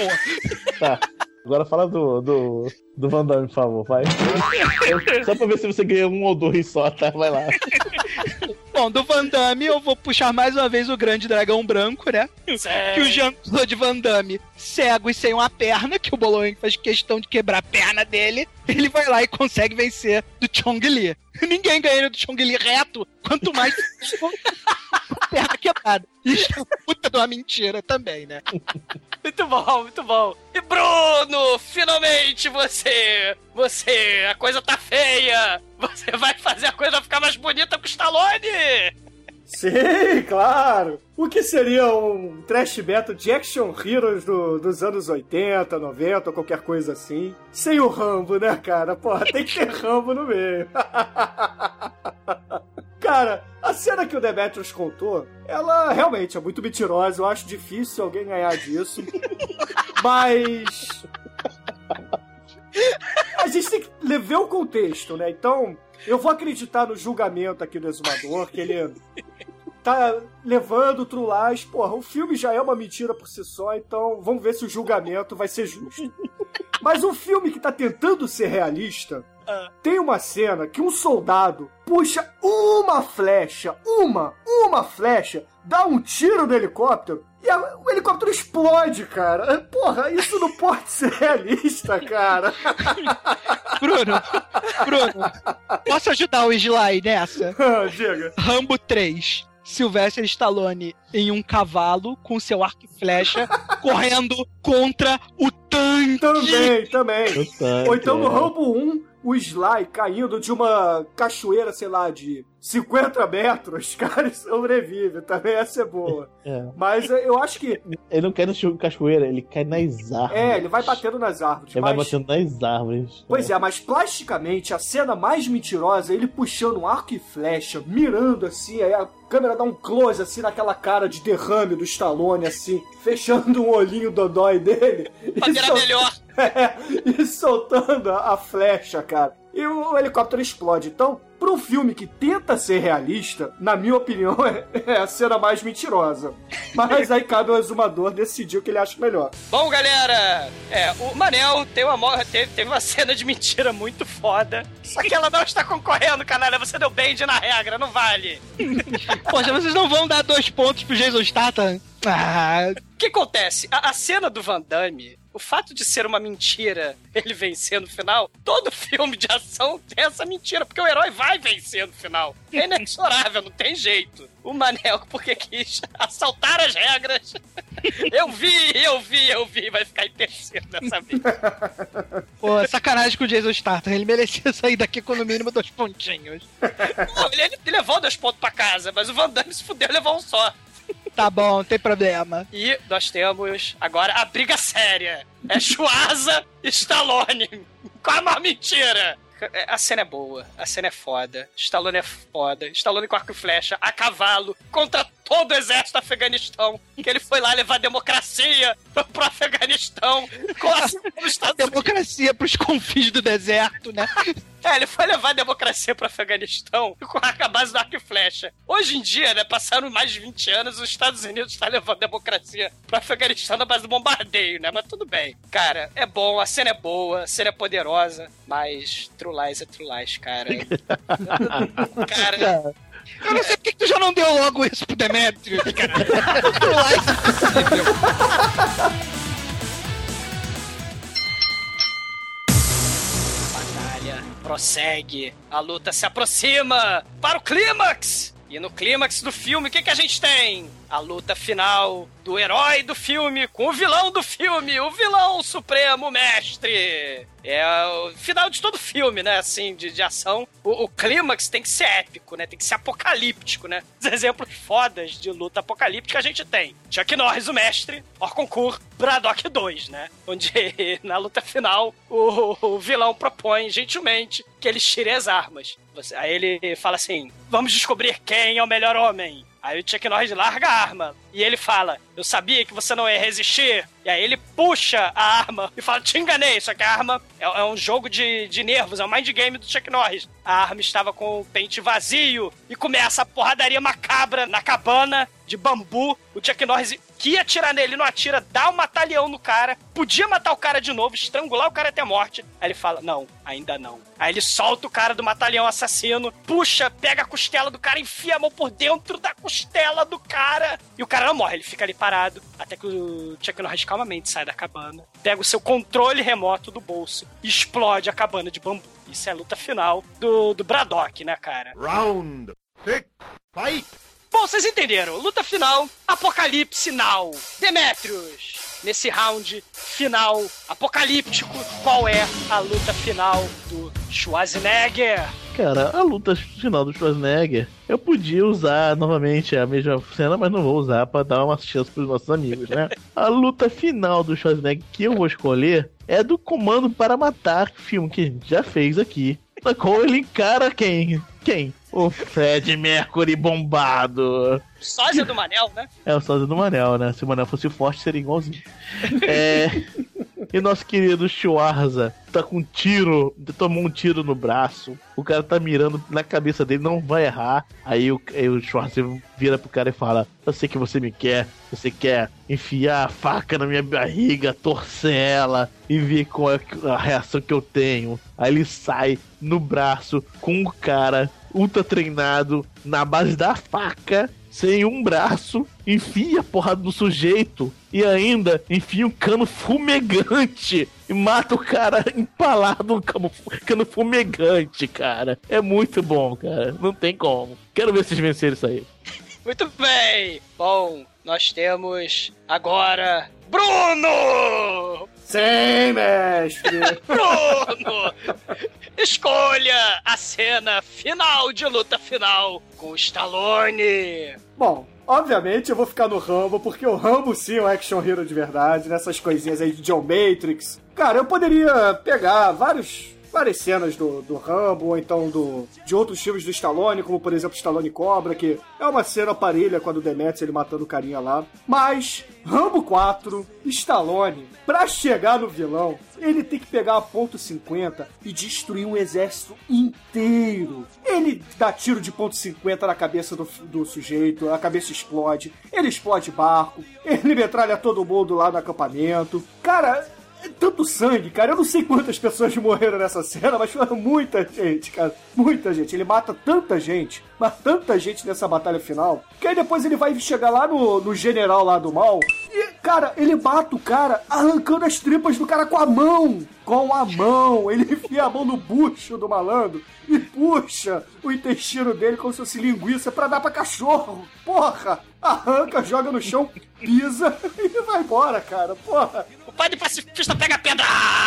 Tá. Agora fala do, do, do Van Damme, por favor, vai. Só pra ver se você ganha um ou dois só, tá? Vai lá. Bom, do Van Damme eu vou puxar mais uma vez o grande dragão branco, né? Que o Jean-Claude Van Damme, cego e sem uma perna, que o Bologne faz questão de quebrar a perna dele, ele vai lá e consegue vencer do Chong Li. Ninguém ganha do Chong Li reto, quanto mais perna quebrada. Isso é puta de uma mentira também, né? Muito bom, muito bom. E Bruno, finalmente você, você, a coisa tá feia. Você vai fazer a coisa ficar mais bonita com o Stallone. Sim, claro. O que seria um trash metal de action heroes do- dos anos 80, 90, ou qualquer coisa assim. Sem o Rambo, né, cara? Porra, tem que ter Rambo no meio. Cara, a cena que o Demetrius contou, ela realmente é muito mentirosa. Eu acho difícil alguém ganhar disso. Mas. A gente tem que ver o contexto, né? Então, eu vou acreditar no julgamento aqui do exumador, que ele tá levando o True Lies. Porra, o filme já é uma mentira por si só, então vamos ver se o julgamento vai ser justo. Mas um filme que tá tentando ser realista, tem uma cena que um soldado puxa uma flecha, uma, uma flecha, dá um tiro no helicóptero e a- o helicóptero explode, cara. Porra, isso não pode ser realista, cara. Bruno, Bruno, posso ajudar o Sly nessa? Diga. Rambo 3. Sylvester Stallone em um cavalo com seu arco e flecha correndo contra o tanque. Também, também. O tanque, Ou então no é. Rambo 1, o Sly caindo de uma cachoeira, sei lá, de 50 metros, cara, e sobrevive. Também essa é boa. É. Mas é, eu acho que. Ele não cai no cachoeira, ele cai nas árvores. É, ele vai batendo nas árvores. Ele vai mas- batendo nas árvores. Pois é, mas plasticamente a cena mais mentirosa é ele puxando um arco e flecha, mirando assim, aí a câmera dá um close assim naquela cara de derrame do Stallone, assim, fechando um olhinho dodói dele. E virar sol- melhor. É, e soltando a, a flecha, cara. E o helicóptero explode. Então, para um filme que tenta ser realista, na minha opinião, é, é a cena mais mentirosa. Mas aí cabe ao exumador decidir o que ele acha melhor. Bom, galera, é, o Manel tem uma, teve, teve uma cena de mentira muito foda. Só que ela não está concorrendo, canalha. Você deu bend na regra, não vale. Poxa, vocês não vão dar dois pontos pro Jason Statham? Ah, O que acontece? A, a cena do Van Damme, o fato de ser uma mentira, ele vencer no final, todo filme de ação tem essa mentira, porque o herói vai vencer no final. É inexorável, não tem jeito. O Manel, porque quis assaltar as regras. Eu vi, eu vi, eu vi, vai ficar em terceiro dessa vez. pô, sacanagem com o Jason Statham. Ele merecia sair daqui com no mínimo dois pontinhos. Não, ele, ele levou dois pontos pra casa, mas o Van Damme se fudeu e levou um só. Tá bom, não tem problema. E nós temos agora a briga séria. É Schwarza e Stallone. Qual a maior mentira? É, A cena é boa, a cena é foda. Stallone é foda. Stallone com arco e flecha, a cavalo, contra todo o exército do Afeganistão. Que ele foi lá levar democracia pro, pro Afeganistão. Com a, os Estados Unidos. Democracia pros confins do deserto, né? É, ele foi levar a democracia pro Afeganistão com a base do arco e flecha. Hoje em dia, né, passaram mais de 20 anos, os Estados Unidos estão levando a democracia pro Afeganistão na base do bombardeio, né? Mas tudo bem. Cara, é bom, a cena é boa, a cena é poderosa, mas True Lies é True Lies, cara. cara, Eu não sei por que tu já não deu logo isso pro Demetrius, cara. Batalha prossegue, a luta se aproxima para o clímax! E no clímax do filme, o que, que a gente tem? A luta final do herói do filme com o vilão do filme, o vilão supremo mestre. É o final de todo filme, né? Assim, de, de ação. O, o clímax tem que ser épico, né? Tem que ser apocalíptico, né? Os exemplos fodas de luta apocalíptica a gente tem. Chuck Norris, o mestre, Orconcourt, Braddock 2, né? Onde na luta final o, o vilão propõe gentilmente que eles tirem as armas. Aí ele fala assim: vamos descobrir quem é o melhor homem. Aí o Chuck Norris larga a arma. E ele fala: Eu sabia que você não ia resistir. E aí ele puxa a arma e fala: Te enganei. Só que a arma é, é um jogo de, de nervos, é um mind game do Chuck Norris. A arma estava com o pente vazio e começa a porradaria macabra na cabana de bambu. O Chuck Norris que ia atirar nele, não atira, dá um matalhão no cara, podia matar o cara de novo, estrangular o cara até a morte. Aí ele fala: Não, ainda não. Aí ele solta o cara do matalhão assassino, puxa, pega a costela do cara, enfia a mão por dentro da costela do cara. E o cara não morre, ele fica ali parado. Até que o Chuck Norris calmamente sai da cabana, pega o seu controle remoto do bolso e explode a cabana de bambu. Isso é a luta final do, do Braddock, né, cara? Round six, fight! Bom, vocês entenderam. Luta final, Apocalipse Now. Demetrius, nesse round final apocalíptico, qual é a luta final do Schwarzenegger? Cara, a luta final do Schwarzenegger, eu podia usar novamente a mesma cena, mas não vou usar pra dar uma chance pros nossos amigos, né? A luta final do Schwarzenegger que eu vou escolher é do Comando para Matar, filme que a gente já fez aqui. Na qual ele encara quem? Quem? O Fred Mercury bombado. Sósia do Manel, né? É o sósia do Manel, né? Se o Manel fosse forte, seria igualzinho. É. E nosso querido Schwarza tá com um tiro, tomou um tiro no braço. O cara tá mirando na cabeça dele, não vai errar. Aí o, aí o Schwarza vira pro cara e fala: Eu sei que você me quer, você quer enfiar a faca na minha barriga, torcer ela e ver qual é a reação que eu tenho. Aí ele sai no braço com o cara ultra treinado na base da faca, sem um braço, enfia a porrada no sujeito e ainda enfia um cano fumegante e mata o cara empalado no cano, cano fumegante, cara. É muito bom, cara. Não tem como. Quero ver vocês vencerem isso aí. Muito bem. Bom, nós temos agora Bruno! Sim, mestre! Bruno! Escolha a cena final de luta final com Stallone. Bom, obviamente eu vou ficar no Rambo, porque o Rambo sim é um action hero de verdade, nessas coisinhas aí de John Matrix. Cara, eu poderia pegar vários várias cenas do, do Rambo, ou então do, de outros filmes do Stallone, como por exemplo Stallone Cobra, que é uma cena parelha com a do Demetrius, ele matando o carinha lá. Mas, Rambo 4, Stallone, pra chegar no vilão, ele tem que pegar a ponto 50 e destruir um exército inteiro. Ele dá tiro de ponto 50 na cabeça do, do sujeito, a cabeça explode, ele explode barco, ele metralha todo mundo lá no acampamento. Cara, tanto sangue, cara. Eu não sei quantas pessoas morreram nessa cena, mas foi muita gente, cara. Muita gente. Ele mata tanta gente, mas tanta gente nessa batalha final, que aí depois ele vai chegar lá no, no general lá do mal e, cara, ele mata o cara arrancando as tripas do cara com a mão. Com a mão. Ele enfia a mão no bucho do malandro e puxa o intestino dele como se fosse linguiça pra dar pra cachorro. Porra! Arranca, joga no chão, pisa e vai embora, cara. Porra! O pai do pacifista pega a pedra,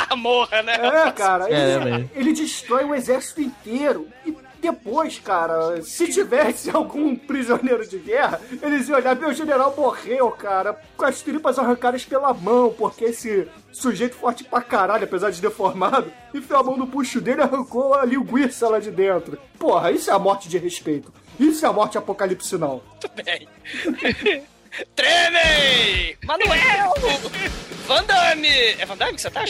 ah, morra, né? É, cara, É, ele, velho. ele destrói o exército inteiro. E depois, cara, se tivesse algum prisioneiro de guerra, eles iam olhar, meu general morreu, cara, com as tripas arrancadas pela mão, porque esse sujeito forte pra caralho, apesar de deformado, enfiou a mão no puxo dele e arrancou a linguiça lá de dentro. Porra, isso é a morte de respeito. Isso é a morte apocalipse não. Muito bem. Tremem! Manuel! Van Damme! É Van Damme que você tá?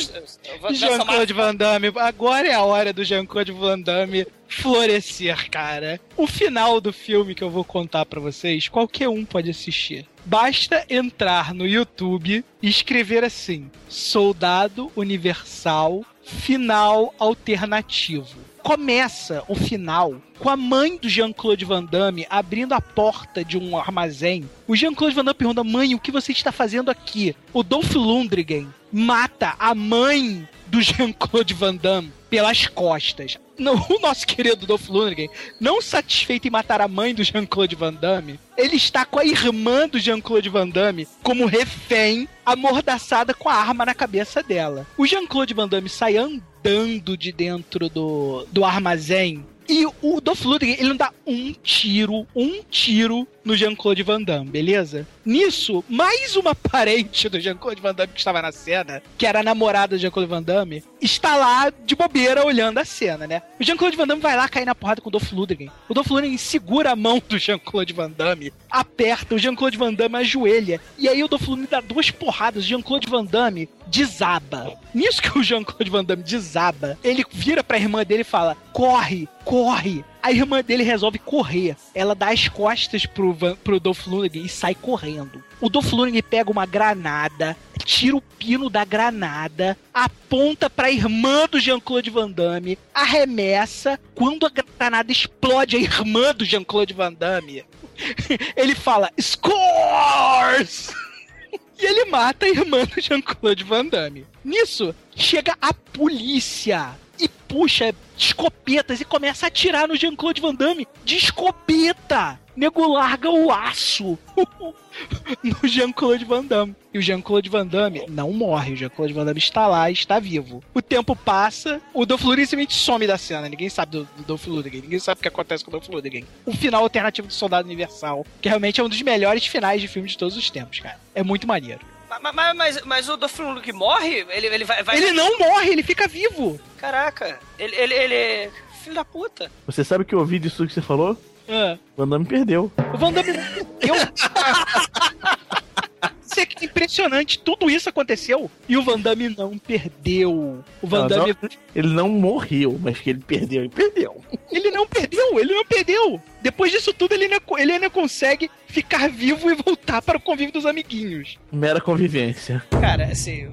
Jean-Claude Van Damme. Agora é a hora do Jean-Claude Van Damme florescer, cara. O final do filme que eu vou contar pra vocês, qualquer um pode assistir. Basta entrar no YouTube e escrever assim: Soldado Universal Final Alternativo. Começa o final com a mãe do Jean-Claude Van Damme abrindo a porta de um armazém. O Jean-Claude Van Damme pergunta: Mãe, o que você está fazendo aqui? O Dolph Lundgren mata a mãe do Jean-Claude Van Damme pelas costas. Não, o nosso querido Dolph Lundgren, não satisfeito em matar a mãe do Jean-Claude Van Damme, ele está com a irmã do Jean-Claude Van Damme como refém, amordaçada com a arma na cabeça dela. O Jean-Claude Van Damme sai andando de dentro do, do armazém e o Dolph Lundgren, ele não dá um tiro, um tiro no Jean-Claude Van Damme, beleza? Nisso, mais uma parente do Jean-Claude Van Damme que estava na cena, que era a namorada do Jean-Claude Van Damme, está lá de bobeira olhando a cena, né? O Jean-Claude Van Damme vai lá cair na porrada com o Dolph Lundgren. O Dolph Lundgren segura a mão do Jean-Claude Van Damme, aperta, o Jean-Claude Van Damme ajoelha, e aí o Dolph Lundgren dá duas porradas, o Jean-Claude Van Damme desaba. Nisso que o Jean-Claude Van Damme desaba, ele vira pra irmã dele e fala, corre, corre. A irmã dele resolve correr. Ela dá as costas pro, Van, pro Dolph Lundgren e sai correndo. O Dolph Lundgren pega uma granada, tira o pino da granada, aponta pra irmã do Jean-Claude Van Damme, arremessa. Quando a granada explode a irmã do Jean-Claude Van Damme, ele fala Scores! E ele mata a irmã do Jean-Claude Van Damme. Nisso, chega a polícia e puxa escopetas e começa a atirar no Jean-Claude Van Damme de escopeta. Nego larga o aço no Jean-Claude Van Damme. E o Jean-Claude Van Damme não morre. O Jean-Claude Van Damme está lá, está vivo. O tempo passa, o Dolph Lundgren simplesmente some da cena. Ninguém sabe do, do Dolph Lundgren. Ninguém sabe o que acontece com o Dolph Lundgren. O final alternativo do Soldado Universal, que realmente é um dos melhores finais de filme de todos os tempos, cara. É muito maneiro. Mas, mas, mas, mas o Dolph Lundgren morre? Ele, ele vai, vai... Ele não morre, ele fica vivo. Caraca, ele, ele, ele... Filho da puta. Você sabe o que eu ouvi disso que você falou? Ah. O Van Damme perdeu. O Van Damme perdeu. Isso é que é impressionante. Tudo isso aconteceu e o Van Damme não perdeu. O Van Não, Damme. não- ele não morreu, mas que ele perdeu, ele perdeu. Ele não perdeu, ele não perdeu. Depois disso tudo, ele ainda, ele ainda consegue ficar vivo e voltar para o convívio dos amiguinhos. Mera convivência. Cara, assim,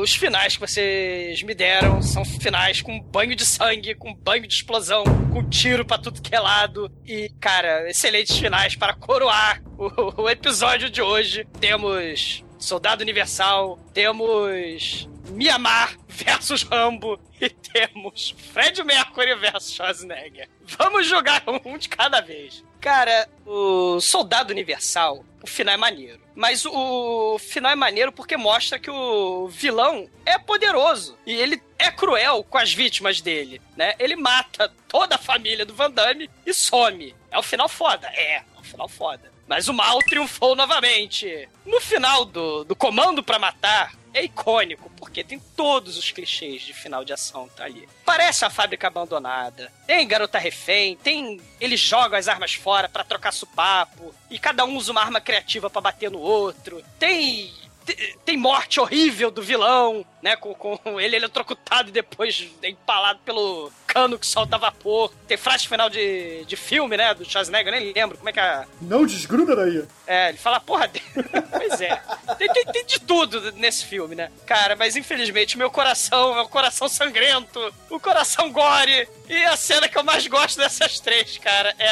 os finais que vocês me deram são finais com banho de sangue, com banho de explosão, com tiro pra tudo que é lado. E, cara, excelentes finais para coroar o, o episódio de hoje. Temos Soldado Universal, temos Miamar versus Rambo e temos Fred Mercury versus Schwarzenegger. Vamos jogar um de cada vez. Cara, o Soldado Universal, o final é maneiro. Mas o final é maneiro porque mostra que o vilão é poderoso. E ele é cruel com as vítimas dele, né? Ele mata toda a família do Van Damme e some. É o final foda? É, é o final foda. Mas o mal triunfou novamente. No final do, do Comando pra Matar, é icônico, porque tem todos os clichês de final de ação tá ali. Parece a fábrica abandonada, tem garota refém, tem. Eles jogam as armas fora pra trocar supapo, e cada um usa uma arma criativa pra bater no outro. Tem. Te- Tem morte horrível do vilão, né? Com, com ele eletrocutado e depois empalado pelo cano que solta vapor. Tem frase final de, de filme, né? Do Schwarzenegger, eu nem lembro como é que a, Não desgruda daí. é, ele fala, porra, de- pois é. Tem, tem- tem de tudo nesse filme, né? Cara, mas infelizmente meu coração é o coração sangrento, o coração gore. E a cena que eu mais gosto dessas três, cara, é,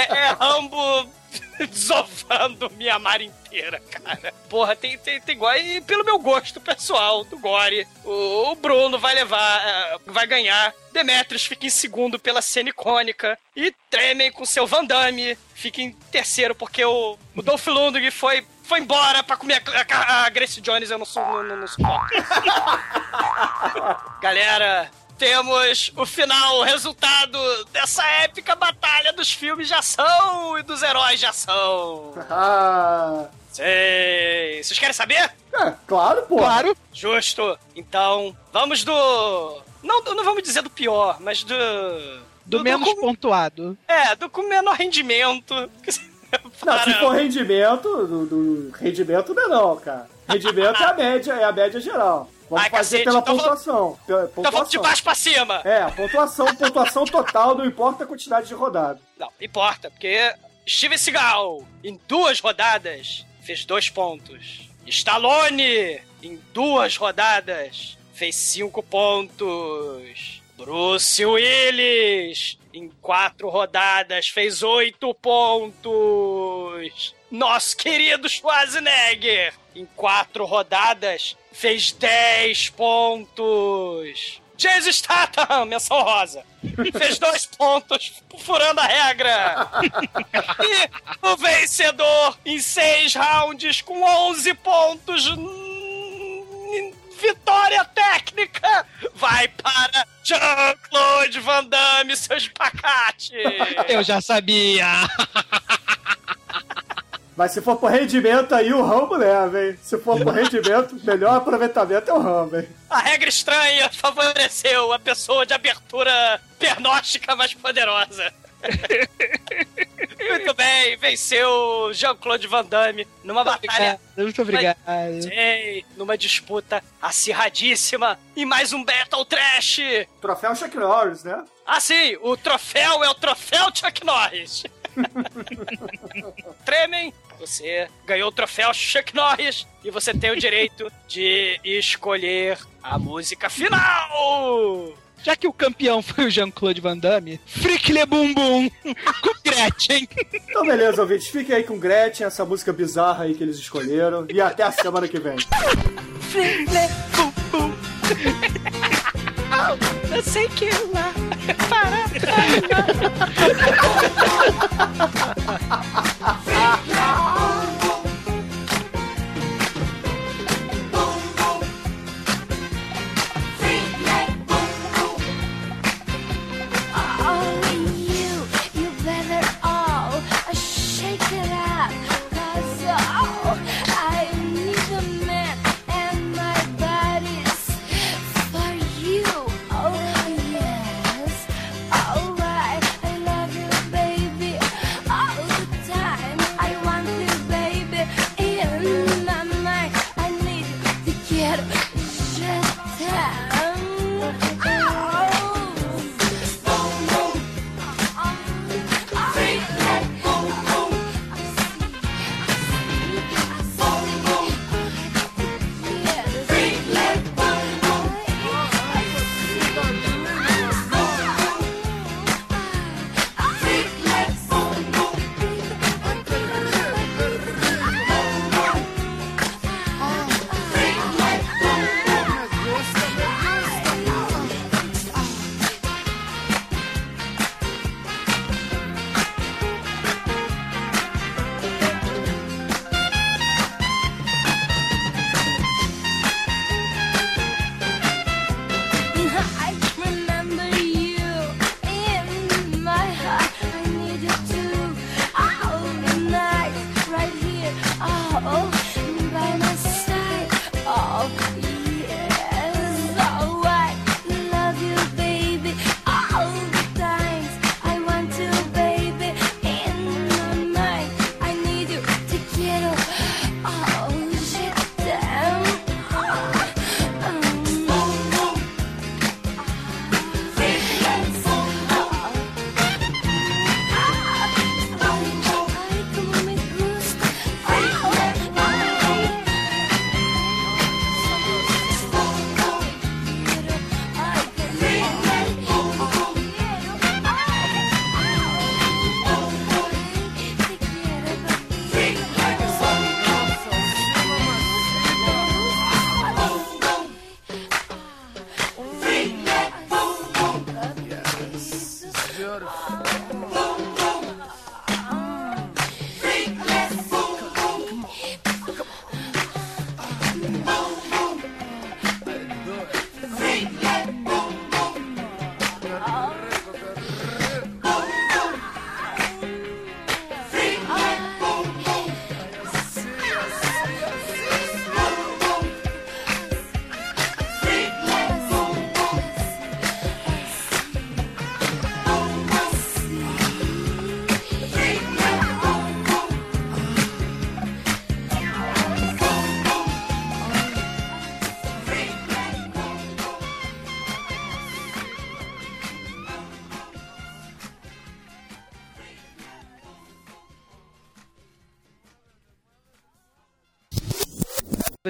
é, é Rambo desovando minha mar inteira, cara. Porra, tem, tem, tem gore. E pelo meu gosto pessoal do gore, o, o Bruno vai levar, eh, vai ganhar. Demetrius fica em segundo pela cena icônica. E Tremen com seu Van Damme fica em terceiro porque o, o Dolph Lundgren foi, foi embora pra comer a, a, a Grace Jones. Eu não sou, não, não, não. Galera, temos o final, o resultado dessa épica batalha dos filmes de ação e dos heróis de ação. Ah, Sei. Vocês querem saber? é, claro, pô. Claro. Justo. Então, vamos do. Não, não vamos dizer do pior, mas do. Do, menos com- pontuado. É, do com menor rendimento. Não, se for rendimento, do, do rendimento não é não, cara. Rendimento é a média, é a média geral. Vamos Ai, fazer cacete, pela então vamos- pontuação. Pela Então vamos de pontuação. baixo pra cima. É, a pontuação, pontuação total, não importa a quantidade de rodada. Não, importa, porque Steven Seagal, em duas rodadas, fez dois pontos. Stallone, em duas rodadas, fez cinco pontos. Bruce Willis, em quatro rodadas, fez oito pontos. Nosso querido Schwarzenegger, em quatro rodadas, fez dez pontos. Jason Statham, menção rosa. Fez dois pontos, furando a regra. E o vencedor em seis rounds com 11 pontos. hum, Vitória técnica vai para Jean-Claude Van Damme, seu espacate. Eu já sabia. Mas se for por rendimento aí, o Rambo leva, hein? Se for por rendimento, melhor aproveitamento é o Rambo, hein? A regra estranha favoreceu a pessoa de abertura pernóstica mais poderosa. Muito bem, venceu Jean-Claude Van Damme numa batalha Muito obrigado. Ei, numa disputa acirradíssima e mais um Battle Trash. Troféu Chuck Norris, né? Ah, sim, o troféu é o troféu Chuck Norris. Tremem, Você ganhou o troféu Chuck Norris e você tem o direito de escolher a música final! Já que o campeão foi o Jean-Claude Van Damme, Frickle Bum Bum com Gretchen. Então, beleza, ouvintes. Fiquem aí com Gretchen, essa música bizarra aí que eles escolheram. E até a semana que vem. Frickle Bum Bum. Oh, eu sei que lá. Para, Oh,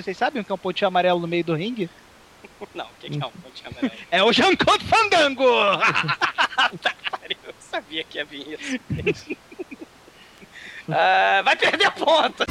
Vocês sabem o que é um pontinho amarelo no meio do ringue? Não, o que, que é um pontinho amarelo? É o Jean-Claude Fandango! Tá, Eu sabia que ia vir isso. Ah, vai perder a ponta!